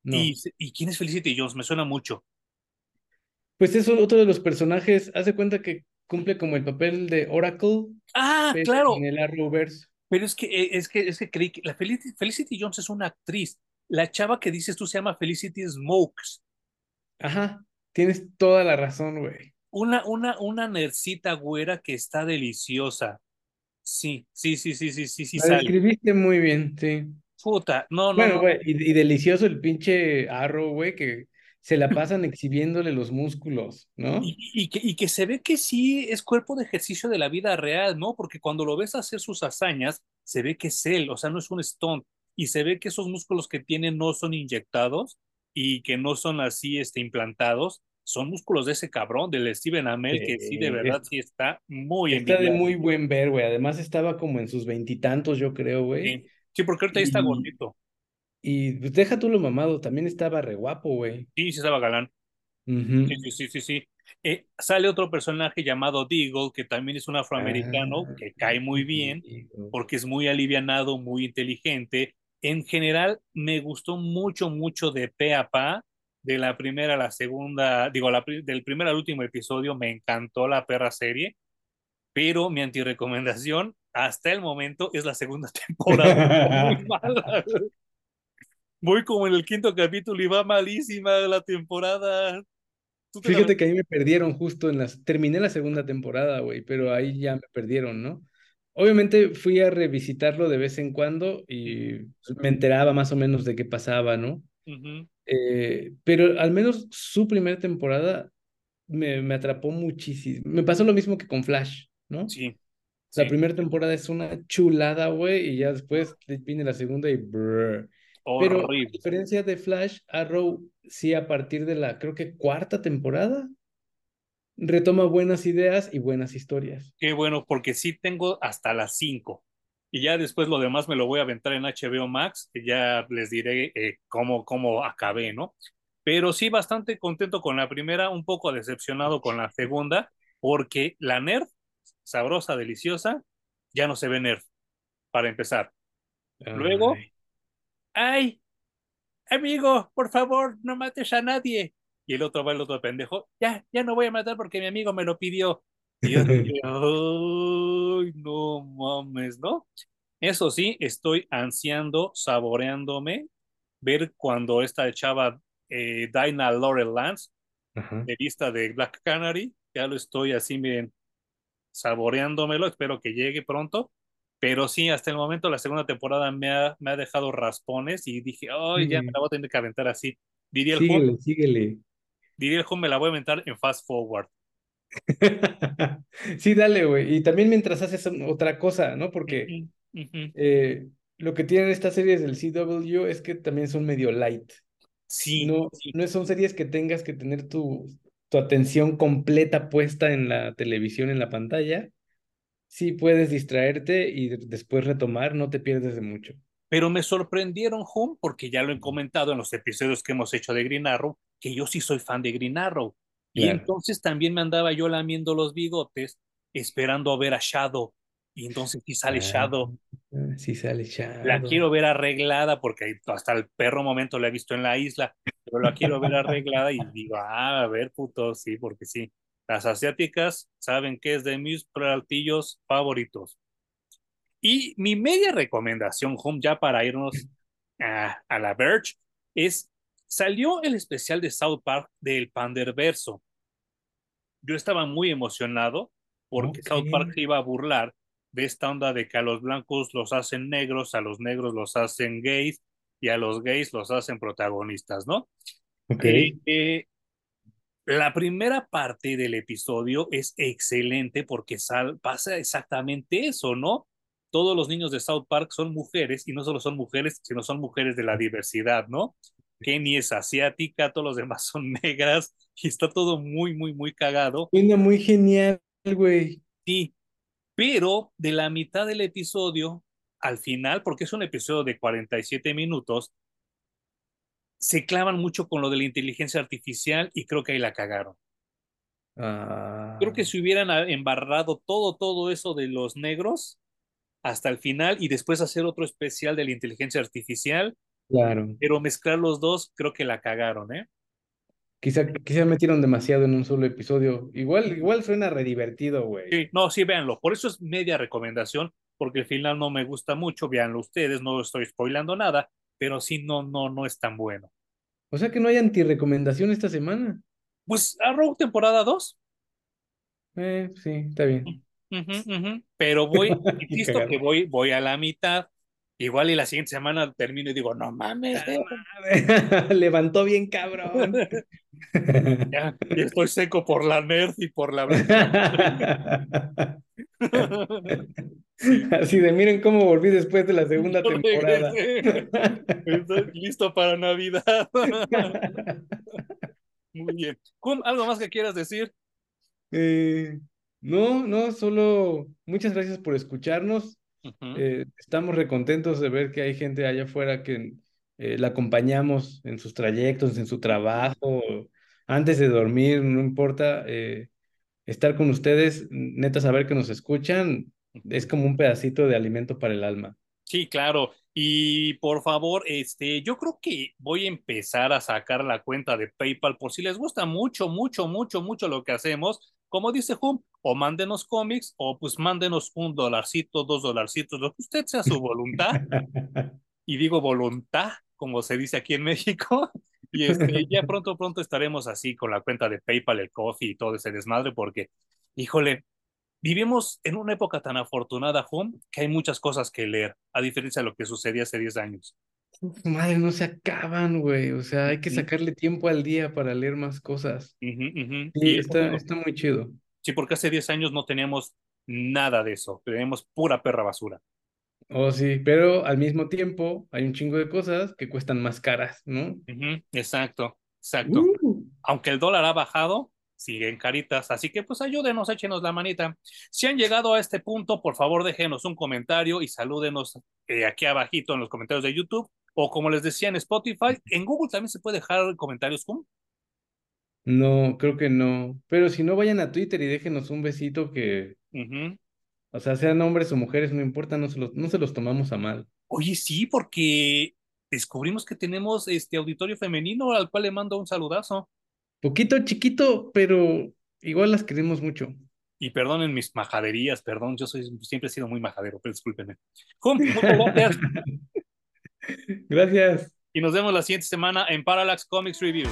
¿Y, quién es Felicity Jones? Me suena mucho. Pues es otro de los personajes. Hace cuenta que cumple como el papel de Oracle. Ah, claro. En el Arrowverse. Pero es que, eh, es que, es que creí que la Felicity, Felicity Jones es una actriz. La chava que dices tú se llama Felicity Smokes. Ajá, tienes toda la razón, güey. Una, una, una nercita güera que está deliciosa. Sí, sí, sí, sí, sí, sí, sí. La escribiste muy bien, sí. Puta, no, no. Bueno, güey, y, delicioso el pinche arro, güey, que se la pasan exhibiendo los músculos, ¿no? Y, que, y que se ve que sí es cuerpo de ejercicio de la vida real, ¿no? Porque cuando lo ves hacer sus hazañas, se ve que es él, o sea, no es un stunt. Y se ve que esos músculos que tiene no son inyectados y que no son así este, implantados, son músculos de ese cabrón, del Steven Amell, que sí, de verdad, sí está muy Está de muy buen ver, güey. Además estaba como en sus veintitantos, yo creo, güey. Sí. porque ahorita ahí está gordito. Y pues, deja tú lo mamado, también estaba re guapo, güey. Sí, sí estaba galán. Sí, sí, sí, sí. Eh, sale otro personaje llamado Deagle, que también es un afroamericano, ah, que cae muy bien, porque es muy alivianado, muy inteligente. En general, me gustó mucho, mucho de pe a pa de la primera a la segunda, digo, la, del primer al último episodio me encantó la perra serie, pero mi antirecomendación hasta el momento es la segunda temporada. muy mala. Voy como en el quinto capítulo y va malísima la temporada. Fíjate que ahí me perdieron justo en las... Terminé la segunda temporada, güey, pero ahí ya me perdieron, ¿no? obviamente fui a revisitarlo de vez en cuando y me enteraba más o menos de qué pasaba, ¿no? Ujú. Eh, pero al menos su primera temporada me, me atrapó muchísimo. Me pasó lo mismo que con Flash, ¿no? Sí, La sí, primera temporada es una chulada, güey, y ya después viene la segunda y brr. Pero a diferencia de Flash, Arrow sí a partir de la, creo que cuarta temporada, retoma buenas ideas y buenas historias. Qué bueno, porque sí tengo hasta las 5. Y ya después lo demás me lo voy a aventar en HBO Max, que ya les diré eh, cómo, cómo acabé, ¿no? Pero sí, bastante contento con la primera, un poco decepcionado con la segunda, porque la Nerd, sabrosa, deliciosa, ya no se ve Nerd, para empezar. Luego, Ay. ¡ay! Amigo, por favor, no mates a nadie. Y el otro va el otro pendejo, ya, ya no voy a matar porque mi amigo me lo pidió. Y yo dije, ay, no mames, ¿no? Eso sí, estoy ansiando, saboreándome, ver cuando esta chava eh, Dinah Laurel Lance, Ajá. de vista de Black Canary, ya lo estoy así, miren, saboreándomelo, espero que llegue pronto. Pero sí, hasta el momento la segunda temporada me ha, me ha dejado raspones y dije, ay, ya me la voy a tener que aventar así. Diría el síguele, síguele. diría el Hun, me la voy a aventar en fast forward. Sí, dale, güey. Y también mientras haces otra cosa, ¿no? Porque eh, lo que tienen estas series del CW es que también son medio light. Sí, No, sí, no son series que tengas que tener tu, tu atención completa puesta en la televisión, en la pantalla. Sí puedes distraerte y de- después retomar, no te pierdes de mucho. pero me sorprendieron, Hum, porque ya lo he comentado en los episodios que hemos hecho de Green Arrow, que yo sí soy fan de Green Arrow. Y Claro. entonces también me andaba yo lamiendo los bigotes, esperando a ver a Shadow. Y entonces sí sale Ah, Shadow. sí sale La Shadow. quiero ver arreglada porque hasta el perro momento la he visto en la isla, pero la quiero ver arreglada y digo, ah, a ver, puto, sí, porque sí. Las asiáticas saben que es de mis platillos favoritos. Y mi media recomendación, Home, ya para irnos a, a la Verge, es, salió el especial de South Park del Panderverso. Yo estaba muy emocionado porque. South Park se iba a burlar de esta onda de que a los blancos los hacen negros, a los negros los hacen gays y a los gays los hacen protagonistas, ¿no? Ok. Eh, eh, la primera parte del episodio es excelente porque sal, pasa exactamente eso, ¿no? Todos los niños de South Park son mujeres y no solo son mujeres, sino son mujeres de la diversidad, ¿no? Kenny es asiática, todos los demás son negras y está todo muy, muy, muy cagado. Suena muy genial, güey. Sí, pero de la mitad del episodio al final, porque es un episodio de 47 minutos, se clavan mucho con lo de la inteligencia artificial y creo que ahí la cagaron. Creo Ah, que si hubieran embarrado todo, todo eso de los negros hasta el final y después hacer otro especial de la inteligencia artificial, claro. pero mezclar los dos, creo que la cagaron, ¿eh? Quizá, quizá metieron demasiado en un solo episodio. Igual, igual suena re divertido, güey. Sí, no, sí, véanlo. Por eso es media recomendación, porque el final no me gusta mucho. Véanlo ustedes, no estoy spoilando nada, pero sí, no, no, no es tan bueno. O sea que no hay antirecomendación esta semana. Pues Arrow temporada 2. Eh, sí, está bien. Pero voy, insisto que voy, voy a la mitad. Igual y la siguiente semana termino y digo, no mames, eh. Levantó bien cabrón. ya, ya estoy seco por la nerd y por la Así de miren cómo volví después de la segunda temporada. Estoy listo para Navidad. Muy bien. ¿algo más que quieras decir? Eh, no, no, solo muchas gracias por escucharnos. Eh, estamos recontentos de ver que hay gente allá afuera que eh, la acompañamos en sus trayectos, en su trabajo, antes de dormir, no importa. eh, estar con ustedes, neta, saber que nos escuchan, es como un pedacito de alimento para el alma. Sí, claro. Y por favor, este, yo creo que voy a empezar a sacar la cuenta de PayPal por si les gusta mucho, mucho, mucho, mucho lo que hacemos. Como dice Hum, o mándenos cómics o pues mándenos un dolarcito, dos dolarcitos, lo que usted sea su voluntad. Y digo voluntad, como se dice aquí en México. Y este, ya pronto, pronto estaremos así con la cuenta de PayPal, el coffee y todo ese desmadre, porque, híjole, vivimos en una época tan afortunada, Home, que hay muchas cosas que leer, a diferencia de lo que sucedía hace 10 años. Madre, no se acaban, güey. O sea, hay que sacarle tiempo al día para leer más cosas. Uh -huh, uh -huh. Sí, está, está muy chido. Sí, porque hace 10 años no teníamos nada de eso, teníamos pura perra basura. Oh, sí, pero al mismo tiempo hay un chingo de cosas que cuestan más caras, ¿no? Uh -huh. Exacto, exacto. Uh. Aunque el dólar ha bajado, siguen caritas. Así que pues ayúdenos, échenos la manita. Si han llegado a este punto, por favor déjenos un comentario y salúdenos eh, aquí abajito en los comentarios de YouTube. O como les decía en Spotify, en Google también se puede dejar comentarios. ¿cómo? No, creo que no. Pero si no, vayan a Twitter y déjenos un besito que... Uh -huh. O sea, sean hombres o mujeres, no importa, no se, los, no se los tomamos a mal. Oye, sí, porque descubrimos que tenemos este auditorio femenino al cual le mando un saludazo. Poquito chiquito, pero igual las queremos mucho. Y perdonen mis majaderías, perdón, yo soy, siempre he sido muy majadero, pero discúlpenme. Jum, muchas gracias. gracias. Y nos vemos la siguiente semana en Parallax Comics Review.